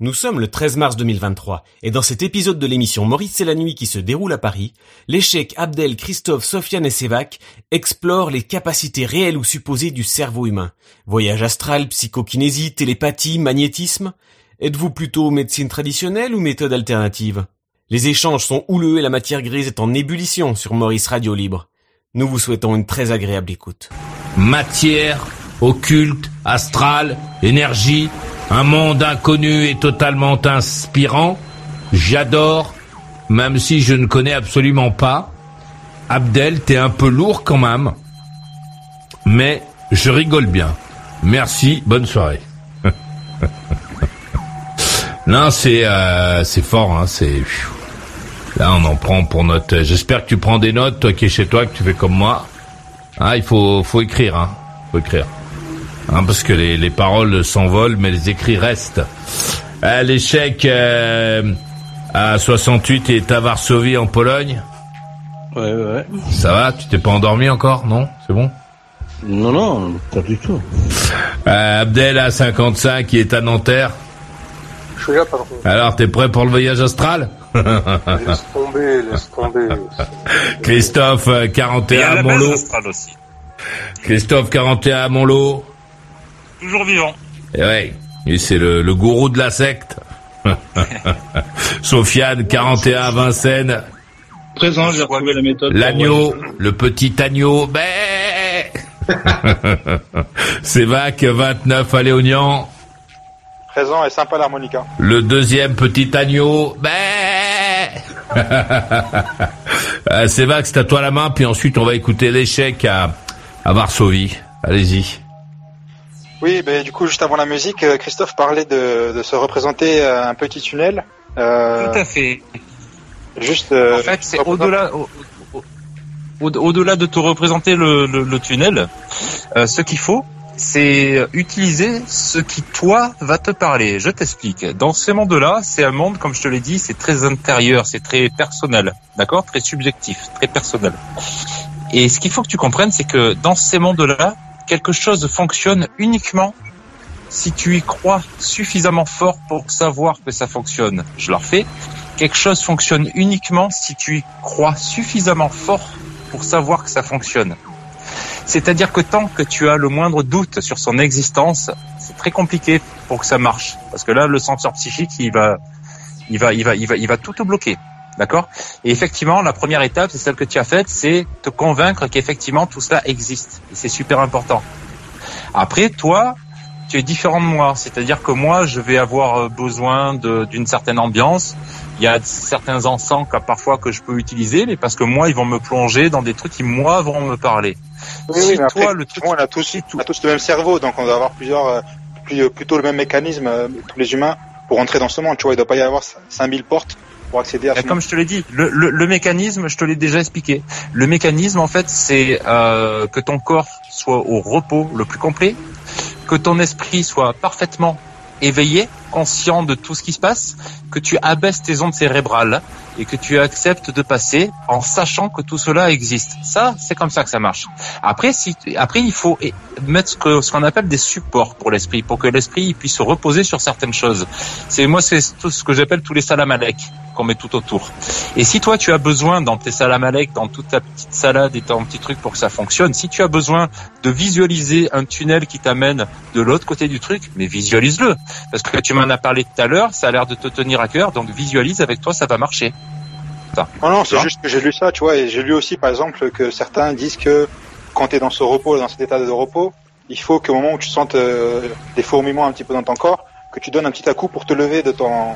Nous sommes le 13 mars 2023 et dans cet épisode de l'émission Maurice c'est la nuit qui se déroule à Paris, l'échec Abdel, Christophe, Sofiane et Sévac explorent les capacités réelles ou supposées du cerveau humain. Voyage astral, psychokinésie, télépathie, magnétisme. Êtes-vous plutôt médecine traditionnelle ou méthode alternative? Les échanges sont houleux et la matière grise est en ébullition sur Maurice Radio Libre. Nous vous souhaitons une très agréable écoute. Matière, occulte, astral, énergie, un monde inconnu et totalement inspirant. J'adore, même si je ne connais absolument pas. Abdel, t'es un peu lourd quand même. Mais je rigole bien. Merci, bonne soirée. non, c'est euh, c'est fort, hein, c'est là on en prend pour note. J'espère que tu prends des notes, toi qui es chez toi, que tu fais comme moi. Ah, il faut faut écrire, hein, faut écrire. Hein, parce que les, les paroles s'envolent, mais les écrits restent. Ah, L'échec euh, à 68 est à Varsovie en Pologne. Ouais, ouais, ouais. Ça va Tu t'es pas endormi encore Non? C'est bon? Non, non, pas du tout. Euh, Abdel à 55 qui est à Nanterre. Je suis là, pardon. Alors, t'es prêt pour le voyage astral? Laisse tomber, laisse tomber. Christophe, euh, 41 à Montlot. aussi. Christophe, 41 à Montlot. Toujours vivant. Et ouais, lui c'est le, le gourou de la secte. Sofiane, 41 à Vincennes. Présent, j'ai retrouvé la méthode. L'agneau, le petit agneau. Bé Sévac, 29 à Léognan. Présent et sympa l'harmonica. Le deuxième petit agneau. Bé Euh, Sévac, c'est à toi la main, puis ensuite on va écouter l'échec à, à Varsovie. Allez-y. Oui, ben, du coup, juste avant la musique, euh, Christophe parlait de, de se représenter euh, un petit tunnel. Euh, Tout à fait. juste. euh, En fait, c'est au-delà, au- au- au- au-delà de te représenter le, le- le tunnel, euh, ce qu'il faut, c'est utiliser ce qui toi va te parler. Je t'explique. Dans ce monde-là, c'est un monde, comme je te l'ai dit, c'est très intérieur, c'est très personnel, d'accord, très subjectif, très personnel. Et ce qu'il faut que tu comprennes, c'est que dans ces mondes-là, quelque chose fonctionne uniquement si tu y crois suffisamment fort pour savoir que ça fonctionne. Je leur fais. Quelque chose fonctionne uniquement si tu y crois suffisamment fort pour savoir que ça fonctionne. C'est-à-dire que tant que tu as le moindre doute sur son existence, c'est très compliqué pour que ça marche. Parce que là, le senseur psychique, il va, il va, il va, il va, il va tout te bloquer. D'accord Et effectivement, la première étape, c'est celle que tu as faite, c'est te convaincre qu'effectivement tout cela existe. Et c'est super important. Après, toi, tu es différent de moi. C'est-à-dire que moi, je vais avoir euh, besoin d'une certaine ambiance. Il y a certains encens que, parfois que je peux utiliser, mais parce que moi, ils vont me plonger dans des trucs qui, moi, vont me parler. Oui, si oui, mais après, toi, le truc... on a tous, on a tous le même cerveau, donc on doit avoir plusieurs, euh, plus- plutôt le même mécanisme, euh, tous les humains, pour entrer dans ce monde. Tu vois, il doit pas y avoir 5000 portes pour accéder à ce Mais Comme je te l'ai dit, le, le- le mécanisme, je te l'ai déjà expliqué. Le mécanisme, en fait, c'est euh, que ton corps soit au repos le plus complet, que ton esprit soit parfaitement éveillé, conscient de tout ce qui se passe, que tu abaisses tes ondes cérébrales et que tu acceptes de passer en sachant que tout cela existe. Ça, c'est comme ça que ça marche. Après, si, après, il faut mettre ce que- ce qu'on appelle des supports pour l'esprit, pour que l'esprit puisse se reposer sur certaines choses. C'est moi, c'est tout ce que j'appelle tous les salamalek qu'on met tout autour. Et si toi tu as besoin dans tes salamalek, dans toute ta petite salade et ton petit truc pour que ça fonctionne, si tu as besoin de visualiser un tunnel qui t'amène de l'autre côté du truc, mais visualise-le. Parce que tu m'en as parlé tout à l'heure, ça a l'air de te tenir à cœur, donc visualise avec toi, ça va marcher. Non, non, c'est juste que j'ai lu ça, tu vois, et j'ai lu aussi, par exemple, que certains disent que quand tu es dans ce repos, dans cet état de repos, il faut qu'au moment où tu sentes euh, des fourmillements un petit peu dans ton corps, que tu donnes un petit à-coup pour te lever de ton,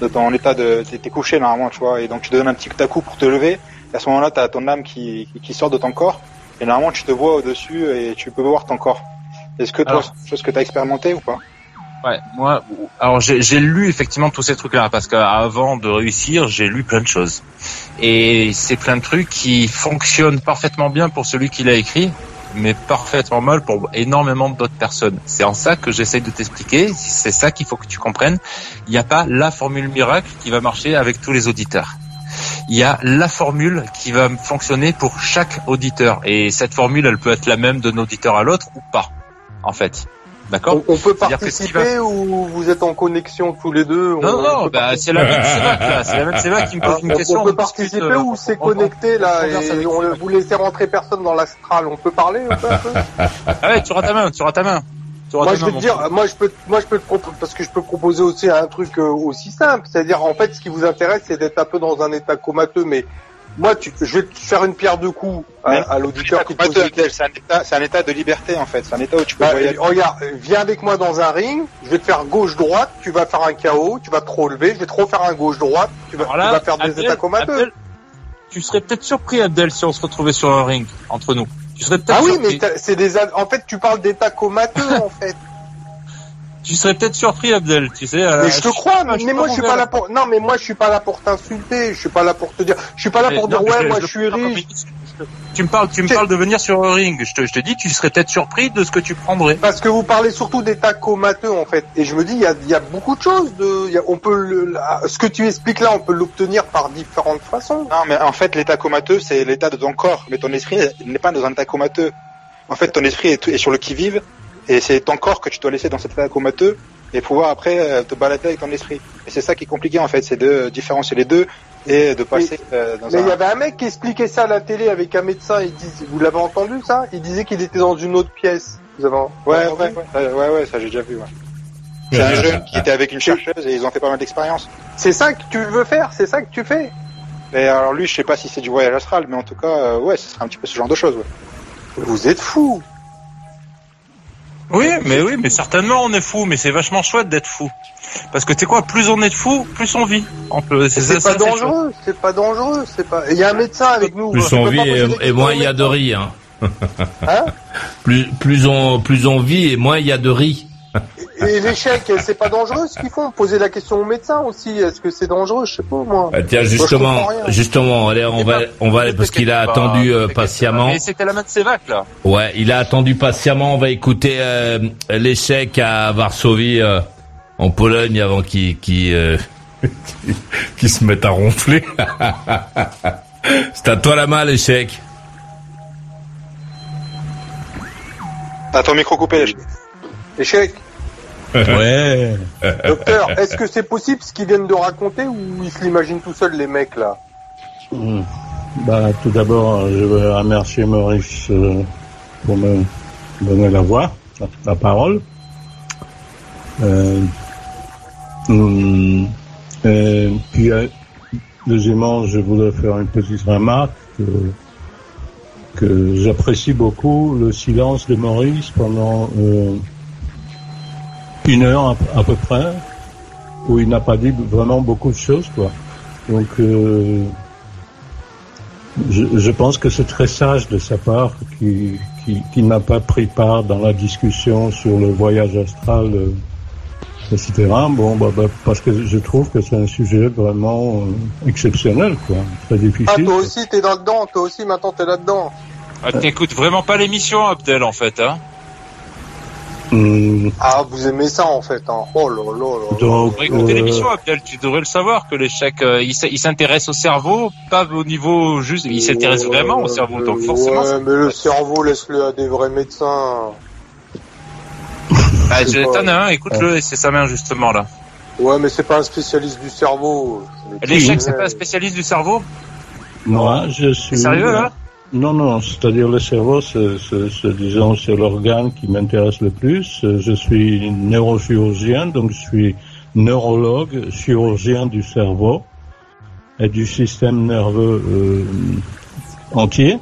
de ton état de... T'es couché normalement, tu vois, et donc tu donnes un petit à-coup pour te lever, et à ce moment-là, tu as ton âme qui, qui sort de ton corps, et normalement, tu te vois au-dessus et tu peux voir ton corps. Est-ce que toi, Alors. c'est quelque chose que tu as expérimenté ou pas? Ouais, moi, alors j'ai lu effectivement tous ces trucs-là parce qu'avant de réussir, j'ai lu plein de choses. Et c'est plein de trucs qui fonctionnent parfaitement bien pour celui qui l'a écrit, mais parfaitement mal pour énormément d'autres personnes. C'est en ça que j'essaye de t'expliquer. C'est ça qu'il faut que tu comprennes. Il n'y a pas la formule miracle qui va marcher avec tous les auditeurs. Il y a la formule qui va fonctionner pour chaque auditeur. Et cette formule, elle peut être la même d'un auditeur à l'autre ou pas, en fait. D'accord. On, peut participer ou vous êtes en connexion tous les deux Non, non, bah, c'est la même là. C'est la même qui me pose une ah, question. On peut participer euh, ou c'est connecté là et on vous laissez rentrer personne dans l'astral. On peut parler un peu, Ah ouais, tu auras ta main, tu auras ta main. Moi je peux te dire, moi je peux, moi je peux te parce que je peux proposer aussi un truc euh, aussi simple, c'est-à-dire en fait ce qui vous intéresse c'est d'être un peu dans un état comateux, mais moi, tu, je vais te faire une pierre de coups à, l'auditeur qui C'est un, état, c'est un état de liberté en fait. C'est un état où tu peux. Bah, regarde, viens avec moi dans un ring. Je vais te faire gauche-droite. Tu vas faire un KO. Tu vas te relever. Je vais te refaire un gauche-droite. Tu vas, tu vas faire des états comateux. tu serais peut-être surpris, Abdel, si on se retrouvait sur un ring entre nous. Tu serais peut-être. Ah oui, mais c'est des. En fait, tu parles d'états comateux en fait. Tu serais peut-être surpris, Abdel, tu sais. mais je te crois, mais, moi je suis pas là pour. Non, mais moi je suis pas là pour t'insulter. Je suis pas là pour te dire. Je suis pas là pour dire ouais, moi je, suis riche. Tu me parles, tu me parles de venir sur un ring. Je te, je te dis, tu serais peut-être surpris de ce que tu prendrais. Parce que vous parlez surtout d'état comateux en fait, et je me dis, il y a, y a beaucoup de choses. De, y a, on peut, le, ce que tu expliques là, on peut l'obtenir par différentes façons. Non, mais en fait, l'état comateux, c'est l'état de ton corps, mais ton esprit n'est pas dans un état comateux. En fait, ton esprit est, est sur le qui vive et c'est ton corps que tu dois laisser dans cet état comateux et pouvoir après euh, te balader avec ton esprit. Et c'est ça qui est compliqué en fait, c'est de différencier les deux et de passer euh, dans mais il y avait un mec qui expliquait ça à la télé avec un médecin. Il disait, vous l'avez entendu ça? Il disait qu'il était dans une autre pièce. Vous avez... ouais, ouais, ouais, ouais, ouais, ça j'ai déjà vu. Ouais. C'est un jeune qui était avec une chercheuse et ils ont fait pas mal d'expériences. C'est ça que tu veux faire? C'est ça que tu fais? Et alors lui, je sais pas si c'est du voyage astral, mais en tout cas, euh, ouais, ce serait un petit peu ce genre de choses. Ouais. Vous êtes fou oui, mais oui, mais certainement on est fou, mais c'est vachement chouette d'être fou. Parce que tu sais quoi, plus on est fou, plus on vit. C'est pas, dangereux, c'est pas dangereux, c'est pas. Il y a un médecin avec nous. Plus on vit et, moins il y a de riz. Hein. hein plus plus on plus on vit et moins il y a de riz. Et l'échec, c'est pas dangereux ce qu'ils font? Poser la question au médecin aussi. Est-ce que c'est dangereux? Je sais pas moi. Bah, tiens, justement, justement, allez, on va, on va, parce qu'il a attendu euh, patiemment. Mais c'était la main de Sévac là. Ouais, il a attendu patiemment. On va écouter euh, l'échec à Varsovie euh, en Pologne avant qu'il qui qui se mette à ronfler. c'est à toi la main l'échec. T'as ton micro coupé. Échec. Ouais. Docteur, est-ce que c'est possible ce qu'ils viennent de raconter ou ils se l'imaginent tout seuls les mecs là? Hmm. Bah tout d'abord, je veux remercier Maurice euh, pour me donner la voix, la, parole. Euh, hmm, et puis euh, deuxièmement, je voudrais faire une petite remarque que, que j'apprécie beaucoup le silence de Maurice pendant une heure à, peu près, où il n'a pas dit vraiment beaucoup de choses, quoi. Donc, euh, je, pense que c'est très sage de sa part qu'il qui, n'a pas pris part dans la discussion sur le voyage astral, euh, etc. Bon, bah, bah, parce que je trouve que c'est un sujet vraiment euh, exceptionnel, quoi, très difficile. Ah, toi aussi, t'es là-dedans, toi aussi, maintenant, t'es là-dedans. Ah, t'écoutes vraiment pas l'émission, Abdel, en fait, hein Hmm. Ah, vous aimez ça en fait. Hein. Oh là là là. Donc, écouter l'émission, Abdel, tu devrais le savoir que l'échec, euh, il s'intéresse au cerveau, pas au niveau juste, il s'intéresse vraiment au cerveau. Donc forcément. Ouais, mais le cerveau, laisse-le à des vrais médecins. Ah, t'en as un, écoute-le, c'est sa main justement là. Ouais, mais c'est pas un spécialiste du cerveau. L'échec, c'est pas un spécialiste du cerveau? Moi, je suis. Sérieux là? Non, non, c'est-à-dire le cerveau, c'est, disons, c'est l'organe qui m'intéresse le plus. Je suis neurochirurgien, donc je suis neurologue, chirurgien du cerveau et du système nerveux euh, entier.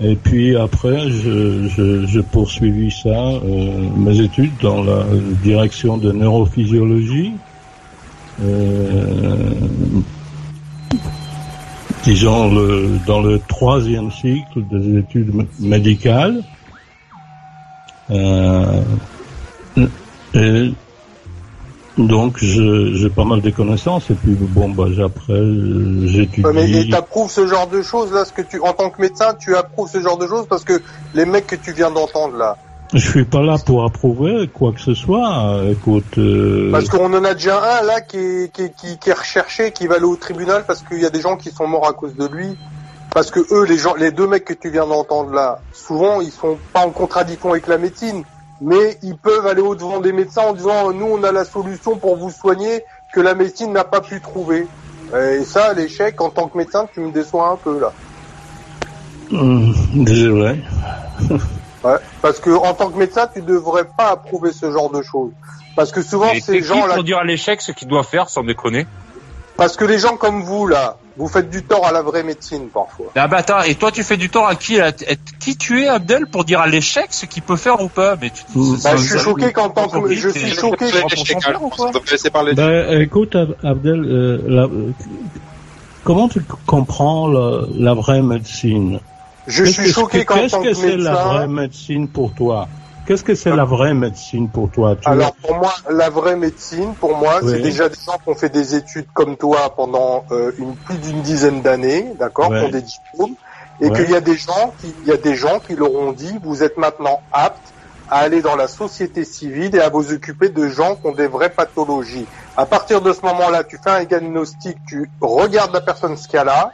Et puis après, je, je, je poursuivis ça, euh, mes études dans la direction de neurophysiologie. Euh, disons, le, dans le troisième cycle des études médicales. Euh, et Donc j'ai pas mal de connaissances et puis bon bah après j'étudie. mais et t'approuves ce genre de choses là, ce que tu en tant que médecin tu approuves ce genre de choses parce que les mecs que tu viens d'entendre là. Je suis pas là pour approuver quoi que ce soit. Écoute. Euh... Parce qu'on en a déjà un là qui est, qui, qui, qui est recherché, qui va aller au tribunal parce qu'il y a des gens qui sont morts à cause de lui. Parce que eux, les gens, les deux mecs que tu viens d'entendre là, souvent ils sont pas en contradiction avec la médecine mais ils peuvent aller au-devant des médecins en disant nous on a la solution pour vous soigner que la médecine n'a pas pu trouver. Et ça, l'échec, en tant que médecin, tu me déçois un peu là. Mmh, désolé. ouais, parce que en tant que médecin, tu devrais pas approuver ce genre de choses. Parce que souvent, ces gens-là. pour dire à l'échec ce qu'il doit faire, sans déconner. Parce que les gens comme vous là, vous faites du tort à la vraie médecine parfois. Ah bah attends, et toi tu fais du tort à qui Qui tu es Abdel pour dire à l'échec ce qu'il peut faire ou pas Mais tu, bah, je suis choqué qu'en tant que je suis choqué bah, écoute Abdel, euh, la... comment tu comprends la, la vraie médecine? Je suis choqué que Qu'est-ce que c'est la vraie médecine pour toi? Qu'est-ce que c'est la vraie médecine pour toi? Alors pour moi, la vraie médecine, pour moi, c'est déjà des gens qui ont fait des études comme toi pendant euh, une, plus d'une dizaine d'années, d'accord, qui ont des diplômes, et qu'il y a des gens qui, il y a des gens qui leur ont dit, vous êtes maintenant apte à aller dans la société civile et à vous occuper de gens qui ont des vraies pathologies. À partir de ce moment-là, tu fais un diagnostic, tu regardes la personne ce qu'elle a.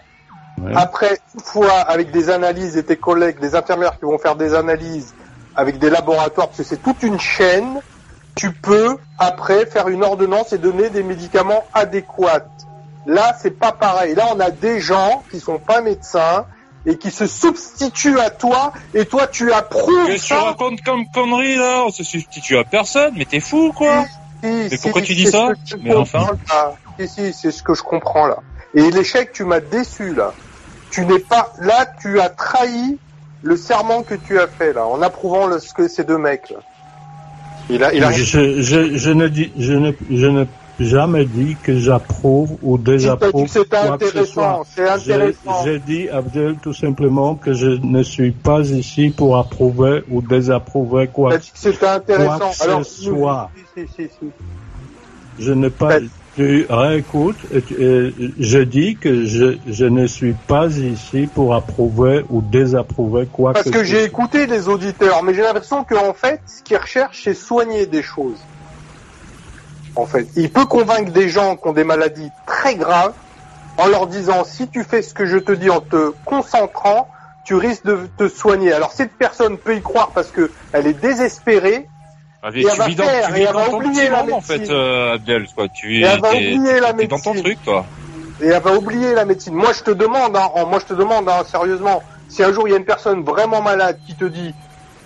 Après, une fois avec des analyses et tes collègues, des infirmières qui vont faire des analyses, avec des laboratoires, parce que c'est toute une chaîne, tu peux après faire une ordonnance et donner des médicaments adéquats. Là, c'est pas pareil. Là, on a des gens qui sont pas médecins et qui se substituent à toi et toi tu approuves Qu'est-ce que tu racontes comme connerie là On se substitue à personne, mais t'es fou quoi Mais pourquoi tu dis ça Mais enfin. Si, si, c'est ce que je comprends là. Et l'échec, tu m'as déçu là. Tu n'es pas là, tu as trahi le serment que tu as fait là, en approuvant le, ce que ces deux mecs là. Il a, il a... Je, je, je, ne dis, je ne, je ne jamais dit que j'approuve ou désapprouve. C'est intéressant, c'est intéressant. J'ai dit, Abdel, tout simplement que je ne suis pas ici pour approuver ou désapprouver quoi, C'est intéressant. quoi que Alors, ce soit. Si, si, si, je n'ai pas, tu réécoutes, je dis que je, je, ne suis pas ici pour approuver ou désapprouver quoi Parce que, j'ai écouté les auditeurs, mais j'ai l'impression qu'en fait, ce qu'ils recherchent, c'est soigner des choses. En fait, il peut convaincre des gens qui ont des maladies très graves en leur disant si tu fais ce que je te dis en te concentrant, tu risques de te soigner. Alors cette personne peut y croire parce que elle est désespérée, tu vis dans, tu vis dans ton petit monde, en fait, euh, Abdel, quoi. Tu es, es dans ton truc, toi. Et elle va oublier la médecine. Moi, je te demande, hein, moi, je te demande, hein, sérieusement, si un jour il y a une personne vraiment malade qui te dit,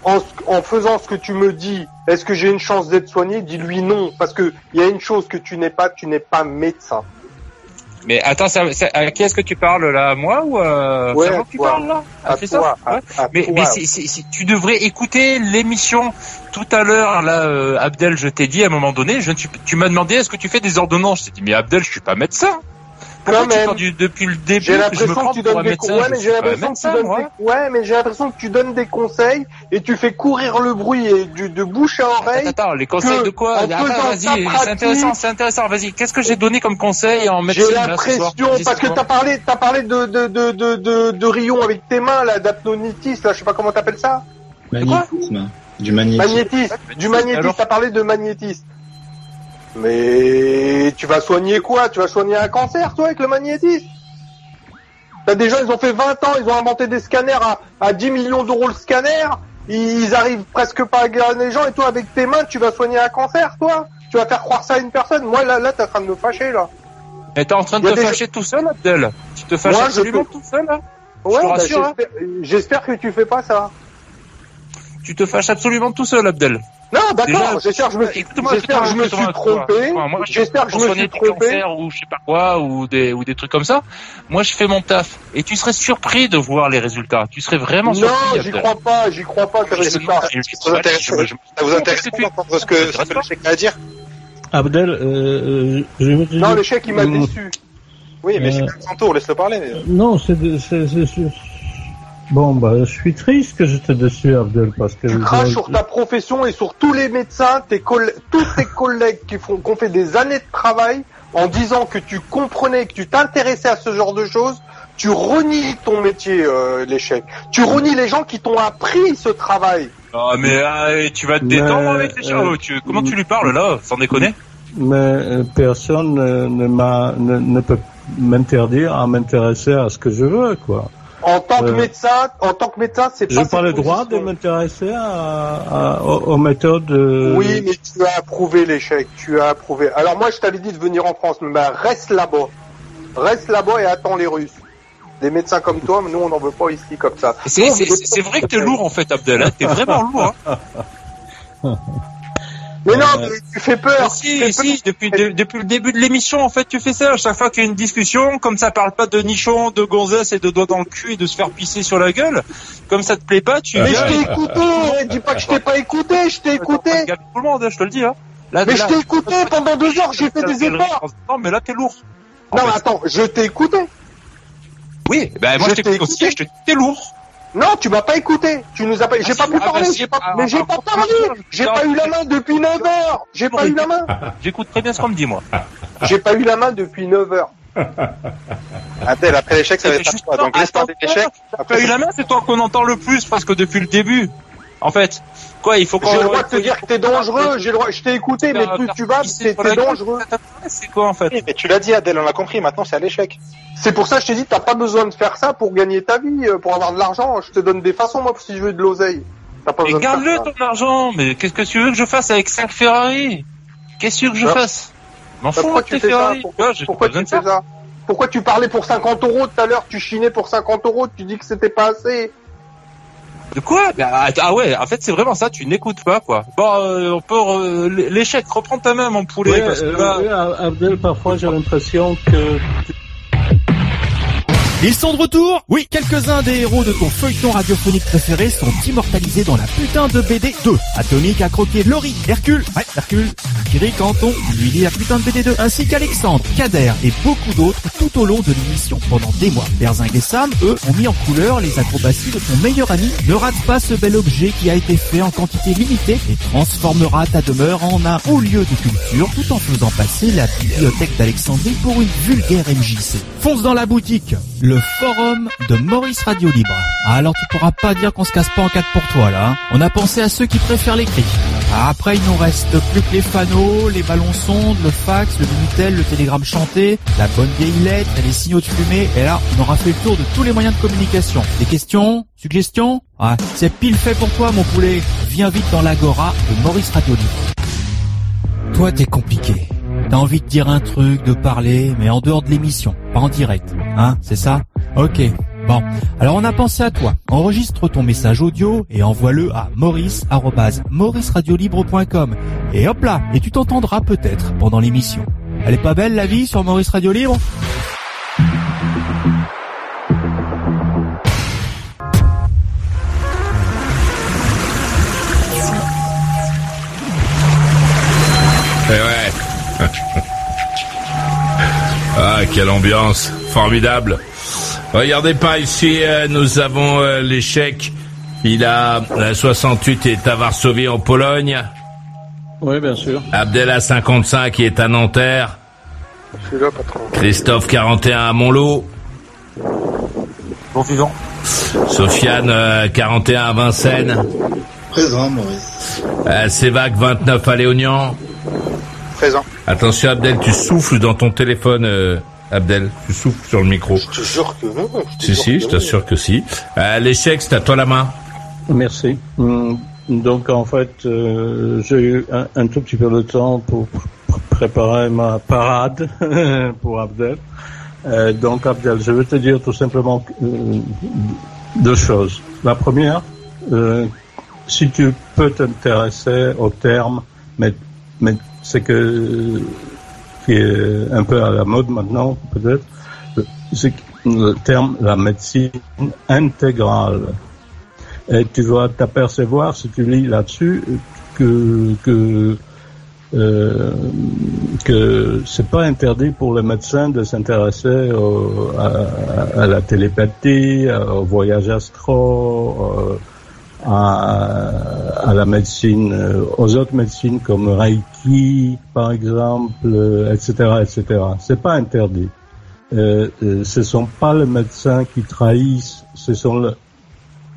en, en faisant ce que tu me dis, est-ce que j'ai une chance d'être soigné? Dis-lui non, parce que il y a une chose que tu n'es pas, tu n'es pas médecin. Mais attends, ça, ça, à qui est-ce que tu parles là? Moi ou euh, ouais, tu parles là? À toi, ça Mais, mais tu devrais écouter l'émission tout à l'heure. Là, euh, Abdel, je t'ai dit à un moment donné, je, tu, tu m'as demandé est-ce que tu fais des ordonnances? Je t'ai dit mais Abdel, je suis pas médecin. Quand même. Du, depuis le début, j'ai l'impression que, tu donnes des conseils. Ouais, mais j'ai l'impression que tu donnes des... ouais, mais j'ai l'impression que tu donnes des conseils et tu fais courir le bruit et du, de bouche à oreille. Attends, attends les conseils de quoi Attends, vas-y, c'est intéressant, c'est intéressant. Vas-y, qu'est-ce que j'ai donné comme conseil en médecine J'ai l'impression parce que t'as parlé, t'as parlé de de de de de, de Rion avec tes mains là, d'apnonitis là, je sais pas comment t'appelles ça. Magnétisme. Du magnétisme. Magnétisme. Du magnétisme. T'as parlé de magnétisme. Mais tu vas soigner quoi? Tu vas soigner un cancer, toi, avec le magnétisme? T'as des gens, ils ont fait 20 ans, ils ont inventé des scanners à, à 10 millions d'euros le scanner, ils arrivent presque pas à guérir les gens, et toi, avec tes mains, tu vas soigner un cancer, toi? Tu vas faire croire ça à une personne? Moi, là, là, t'es en train de me fâcher, là. Mais t'es en train de te fâcher tout seul, Abdel Tu te fâches absolument tout seul, là Ouais, bah, hein. j'espère que tu fais pas ça. Tu te fâches absolument tout seul, Abdel. Non, d'accord, j'espère que je me suis, j'espère que je me suis trompé. J'espère que je me suis trompé. Ou je sais pas quoi, ou des, ou des trucs comme ça. Moi, je fais mon taf. Et tu serais surpris de voir les résultats. Tu serais vraiment surpris. Non, j'y crois pas, j'y crois pas, tes résultats. Ça vous intéresse d'entendre ce que, ce que l'échec a à dire? Abdel, euh, je me dis... Non, l'échec, il m'a déçu. Oui, mais c'est son tour, laisse-le parler. Non, c'est, c'est, Bon, bah, je suis triste que j'étais dessus, Abdel, parce que... Tu craches sur ta profession et sur tous les médecins, tes tous tes collègues qui font, qui ont fait des années de travail, en disant que tu comprenais, que tu t'intéressais à ce genre de choses, tu renies ton métier, euh, l'échec. Tu renies les gens qui t'ont appris ce travail. Ah, mais ah, tu vas te détendre avec les gens. Euh, comment tu lui parles là, sans déconner? Mais euh, personne ne, m'a, ne peut m'interdire à m'intéresser à ce que je veux, quoi. En tant que euh, médecin, en tant que médecin, c'est pas. J'ai pas le droit de m'intéresser à, aux, méthodes. Euh, oui, mais tu as approuvé l'échec. Tu as approuvé. Alors moi, je t'avais dit de venir en France, mais reste là-bas. Reste là-bas et attends les Russes. Des médecins comme toi, mais nous, on n'en veut pas ici comme ça. C'est vrai que t'es lourd en fait, Abdel. Hein. T'es vraiment lourd. Hein. Mais non, mais tu fais peur. si, si, depuis, depuis le début de l'émission, en fait, tu fais ça. À chaque fois qu'il y a une discussion, comme ça parle pas de nichon, de gonzesse et de doigts dans le cul et de se faire pisser sur la gueule, comme ça te plaît pas, tu Mais je t'ai écouté, dis pas que je t'ai pas écouté, je t'ai écouté. Tout le monde, je te le dis, hein. mais je t'ai écouté pendant deux heures, j'ai fait des efforts. Non, mais là, t'es lourd. Non, mais attends, je t'ai écouté. Oui, ben moi je t'ai écouté, je t'ai lourd. Non, tu m'as pas écouté. Tu nous as pas. J'ai ah, pas pu ah, parler. Bah, pas... mais j'ai pas parlé. J'ai pas eu la main depuis 9 heures. J'ai pas eu la main. J'écoute très bien ce qu'on me dit moi. J'ai pas eu la main depuis 9 heures. Adèle, après l'échec, ça va être toi. Donc l'histoire des échecs. Après eu la main, c'est toi qu'on entend le plus parce que depuis le début. En fait, quoi, il faut J'ai le droit de te dire que t'es dangereux. J'ai le droit. Je t'ai écouté, mais plus tu vas, t'es dangereux. C'est quoi en fait Mais tu l'as dit, Adèle, on l'a compris. Maintenant, c'est à l'échec. C'est pour ça que je t'ai dit, t'as pas besoin de faire ça pour gagner ta vie, euh, pour avoir de l'argent. Je te donne des façons, moi, si je veux de l'oseille. Mais garde-le ton argent, mais qu'est-ce que tu veux que je fasse avec 5 Ferrari Qu'est-ce que je fasse M'en bah, fous tes Ferrari. Pourquoi tu fais ça Pourquoi tu parlais pour 50 euros tout à l'heure Tu chinais pour 50 euros, tu dis que c'était pas assez. De quoi? Bah, Ah ouais, en fait c'est vraiment ça, tu n'écoutes pas quoi. Bon, euh, on peut euh, l'échec, reprends ta main mon poulet. parce que là... Abdel, parfois j'ai l'impression que ils sont de retour Oui, quelques-uns des héros de ton feuilleton radiophonique préféré sont immortalisés dans la putain de BD 2. Atomique a croqué Laurie, Hercule, ouais, Hercule, Thierry Canton, lui lit la putain de BD 2, ainsi qu'Alexandre, Kader et beaucoup d'autres tout au long de l'émission. Pendant des mois, Berzing et Sam, eux, ont mis en couleur les acrobaties de ton meilleur ami. Ne rate pas ce bel objet qui a été fait en quantité limitée et transformera ta demeure en un haut lieu de culture tout en faisant passer la bibliothèque d'Alexandrie pour une vulgaire MJC. Fonce dans la boutique, forum de Maurice Radio Libre. Ah, alors tu pourras pas dire qu'on se casse pas en quatre pour toi là. Hein. On a pensé à ceux qui préfèrent l'écrit. Ah, après il nous reste plus que les fanaux, les ballons sondes, le fax, le Minitel, le télégramme chanté, la bonne vieille lettre et les signaux de fumée. Et là, on aura fait le tour de tous les moyens de communication. Des questions? Suggestions? Ah, c'est pile fait pour toi mon poulet. Viens vite dans l'agora de Maurice Radio Libre. Toi t'es compliqué. T'as envie de dire un truc, de parler, mais en dehors de l'émission, pas en direct. Hein, c'est ça? Ok. Bon, alors on a pensé à toi. Enregistre ton message audio et envoie-le à maurice@mauriceradiolibre.com. Et hop là, et tu t'entendras peut-être pendant l'émission. Elle est pas belle la vie sur Maurice Radio Libre? ah, quelle ambiance. Formidable. Regardez pas ici, euh, nous avons euh, l'échec. Il a 68 et est à Varsovie en Pologne. Oui, bien sûr. Abdella 55 qui est à Nanterre. Je suis là, patron. Christophe 41 à Montlot. Bon vivant. Sofiane 41 à Vincennes. Présent, Maurice. Euh, 29 à Léognan. Présent. Attention Abdel, tu souffles dans ton téléphone. Euh, Abdel, tu souffles sur le micro. Je te jure que non. Si, si, je t'assure que si. Euh, L'échec, c'est à toi la main. Merci. Hum, donc en fait, euh, j'ai eu un, tout petit peu de temps pour préparer ma parade pour Abdel. Euh, donc Abdel, je vais te dire tout simplement euh, deux choses. La première, euh, si tu peux t'intéresser au terme, mais, mais c'est que qui est un peu à la mode maintenant, peut-être, c'est le terme la médecine intégrale. Et tu vas t'apercevoir, si tu lis là-dessus, que, que euh, que c'est pas interdit pour les médecins de s'intéresser à, la télépathie, au voyage astro, euh, à, à, la médecine, euh, aux autres médecines comme Reiki, par exemple, etc., etc. C'est pas interdit. Euh, euh, ce sont pas les médecins qui trahissent, ce sont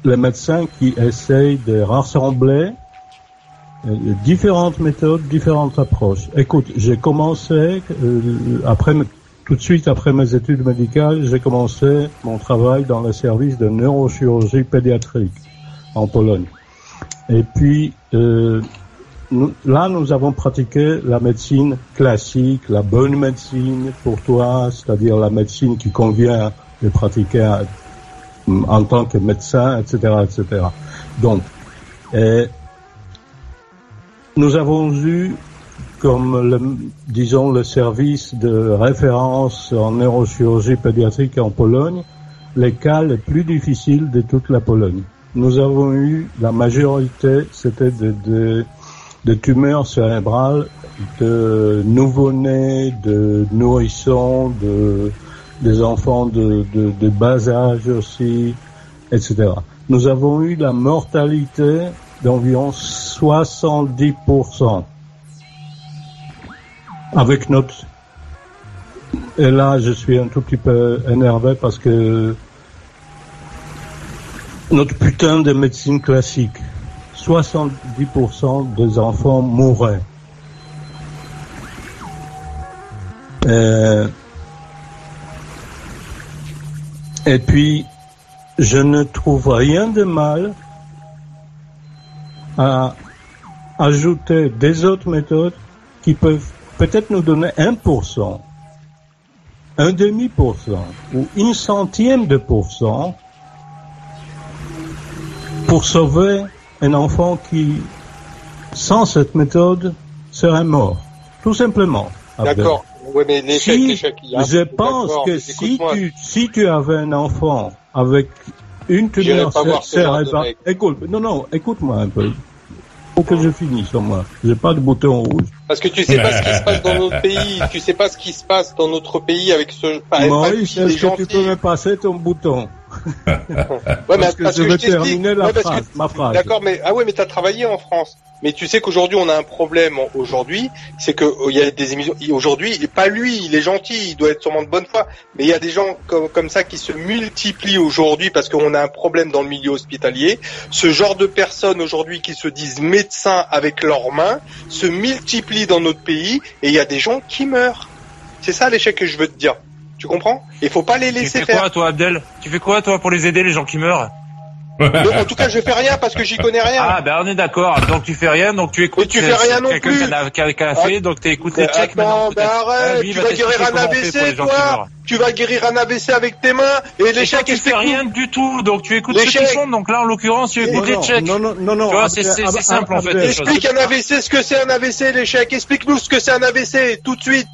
les médecins qui essayent de rassembler euh, différentes méthodes, différentes approches. Écoute, j'ai commencé euh, après tout de suite après mes études médicales, j'ai commencé mon travail dans le service de neurochirurgie pédiatrique en Pologne. Et puis euh, là, nous avons pratiqué la médecine classique, la bonne médecine pour toi, c'est-à-dire la médecine qui convient de pratiquer en tant que médecin, etc., etc. Donc, nous avons eu comme, disons, le service de référence en neurochirurgie pédiatrique en Pologne, les cas les plus difficiles de toute la Pologne. Nous avons eu, la majorité, c'était de, de, tumeurs cérébrales, de nouveau-nés, de nourrissons, de, des enfants de, de, de bas âge aussi, etc. Nous avons eu la mortalité d'environ 70%. Avec notre... Et là, je suis un tout petit peu énervé parce que notre putain de médecine classique, 70% des enfants mouraient. Euh, et puis, je ne trouve rien de mal à ajouter des autres méthodes qui peuvent peut-être nous donner 1%, un demi pour cent ou une centième de pourcent pour sauver un enfant qui, sans cette méthode, serait mort. Tout simplement. D'accord. Ouais, mais si, je pense que si tu, si tu avais un enfant avec une tumeur cérébrale, écoute, non, non, écoute-moi un peu. Faut que je finisse, moi. J'ai pas de bouton rouge. Parce que tu sais pas ce qui se passe dans notre pays. Tu sais pas ce qui se passe dans notre pays avec ce. Maurice, est-ce que tu peux me passer ton bouton? ouais, mais parce, que je vais terminer la phrase, ma phrase. D'accord, mais ah ouais, mais t'as travaillé en France. Mais tu sais qu'aujourd'hui on a un problème. Aujourd'hui, c'est que oh, il y a des émissions. Aujourd'hui, pas lui, il est gentil, il doit être sûrement de bonne foi. Mais il y a des gens comme, comme ça qui se multiplient aujourd'hui parce qu'on a un problème dans le milieu hospitalier. Ce genre de personnes aujourd'hui qui se disent médecins avec leurs mains se multiplient dans notre pays et il y a des gens qui meurent. C'est ça l'échec que je veux te dire. Tu comprends? Il faut pas les laisser faire. Tu fais quoi, toi, Abdel? Tu fais quoi, toi, pour les aider, les gens qui meurent? En tout cas, je fais rien parce que j'y connais rien. Ah, ben on est d'accord. Donc tu fais rien, donc tu écoutes. Et tu fais rien non plus. Quelqu'un qui a, fait, donc tu écoutes les checks maintenant. Ben arrête, tu vas guérir un AVC, toi. Tu vas guérir un AVC avec tes mains et les chèques. Tu fais rien du tout, donc tu écoutes ce qu'ils font. Donc là, en l'occurrence, tu écoutes les checks. Non, non, non, non. Tu vois, c'est simple en fait. Explique un AVC, ce que c'est un AVC, les chèques. Explique-nous ce que c'est un AVC, tout de suite.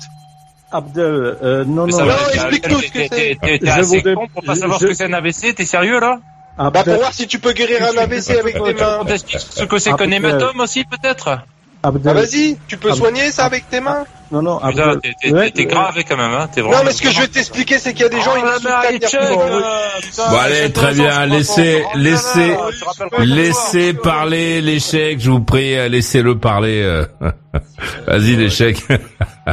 Abdel, euh, non, non. Non, explique-nous ce que c'est. T'es assez con pour pas savoir ce que c'est un AVC, t'es sérieux là? Bah pour voir si tu peux guérir un AVC avec tes mains. Ce que c'est qu'un hématome aussi peut-être? Ah, vas-y, tu peux soigner ça avec tes mains Non, non, Abdel... T'es grave quand même, hein Non, mais ce que je vais t'expliquer, c'est qu'il y a des gens... Oh, bon, allez, très bien, laissez, laissez, laissez parler l'échec, je vous prie, laissez-le parler. Euh. Vas-y, l'échec.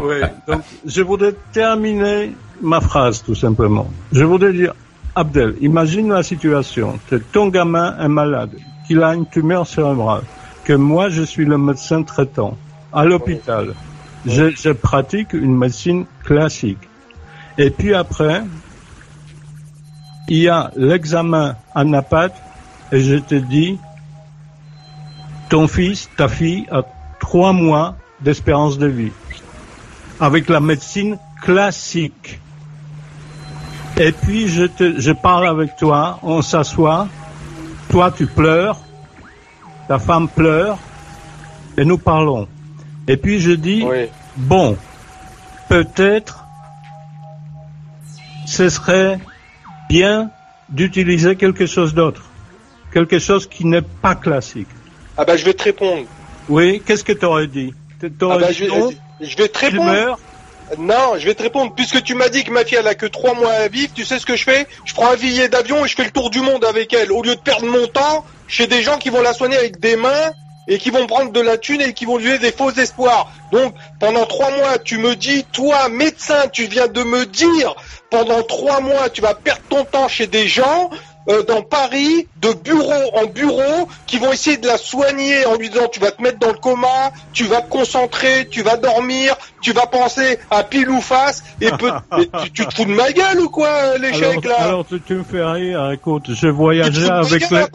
oui, donc je voudrais terminer ma phrase, tout simplement. Je voudrais dire, Abdel, imagine la situation. Ton gamin est malade, qu'il a une tumeur cérébrale, que moi je suis le médecin traitant à l'hôpital. Je, je, pratique une médecine classique. Et puis après, il y a l'examen à NAPAT et je te dis, ton fils, ta fille a trois mois d'espérance de vie avec la médecine classique. Et puis je te, je parle avec toi, on s'assoit, toi tu pleures, ta femme pleure, et nous parlons. Et puis je dis, bon, peut-être ce serait bien d'utiliser quelque chose d'autre, quelque chose qui n'est pas classique. Ah ben je vais te répondre. Oui, qu'est-ce que tu aurais dit ah bah, je, je, vais te répondre. Non, je vais te répondre. Puisque tu m'as dit que ma fille elle a que trois mois à vivre, tu sais ce que je fais? Je prends un billet d'avion et je fais le tour du monde avec elle. Au lieu de perdre mon temps chez des gens qui vont la soigner avec des mains et qui vont prendre de la thune et qui vont lui donner des faux espoirs. Donc pendant trois mois, tu me dis, toi médecin, tu viens de me dire, pendant trois mois, tu vas perdre ton temps chez des gens euh, dans Paris, de bureau en bureau, qui vont essayer de la soigner en lui disant tu vas te mettre dans le coma, tu vas te concentrer, tu vas dormir, tu vas penser à pile ou face, et, peut, tu, te fous de ma gueule ou quoi, l'échec là? Alors tu, tu, me fais rire, écoute, je voyageais avec le...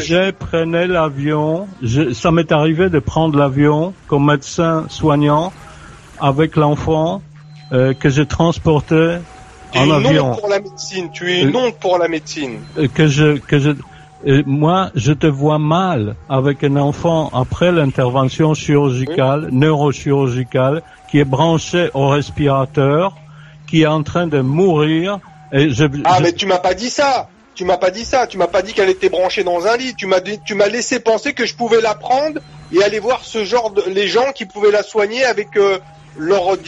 Je prenais l'avion, ça m'est arrivé de prendre l'avion comme médecin soignant avec l'enfant euh, que je transportais tu es non pour la médecine. Tu es euh, non pour la médecine. Euh, que je, que je, euh, moi, je te vois mal avec un enfant après l'intervention chirurgicale, neurochirurgicale, qui est branché au respirateur, qui est en train de mourir. Et je, ah, mais tu m'as pas dit ça. Tu m'as pas dit ça. Tu m'as pas dit qu'elle était branchée dans un lit. Tu m'as tu m'as laissé penser que je pouvais la prendre et aller voir ce genre de les gens qui pouvaient la soigner avec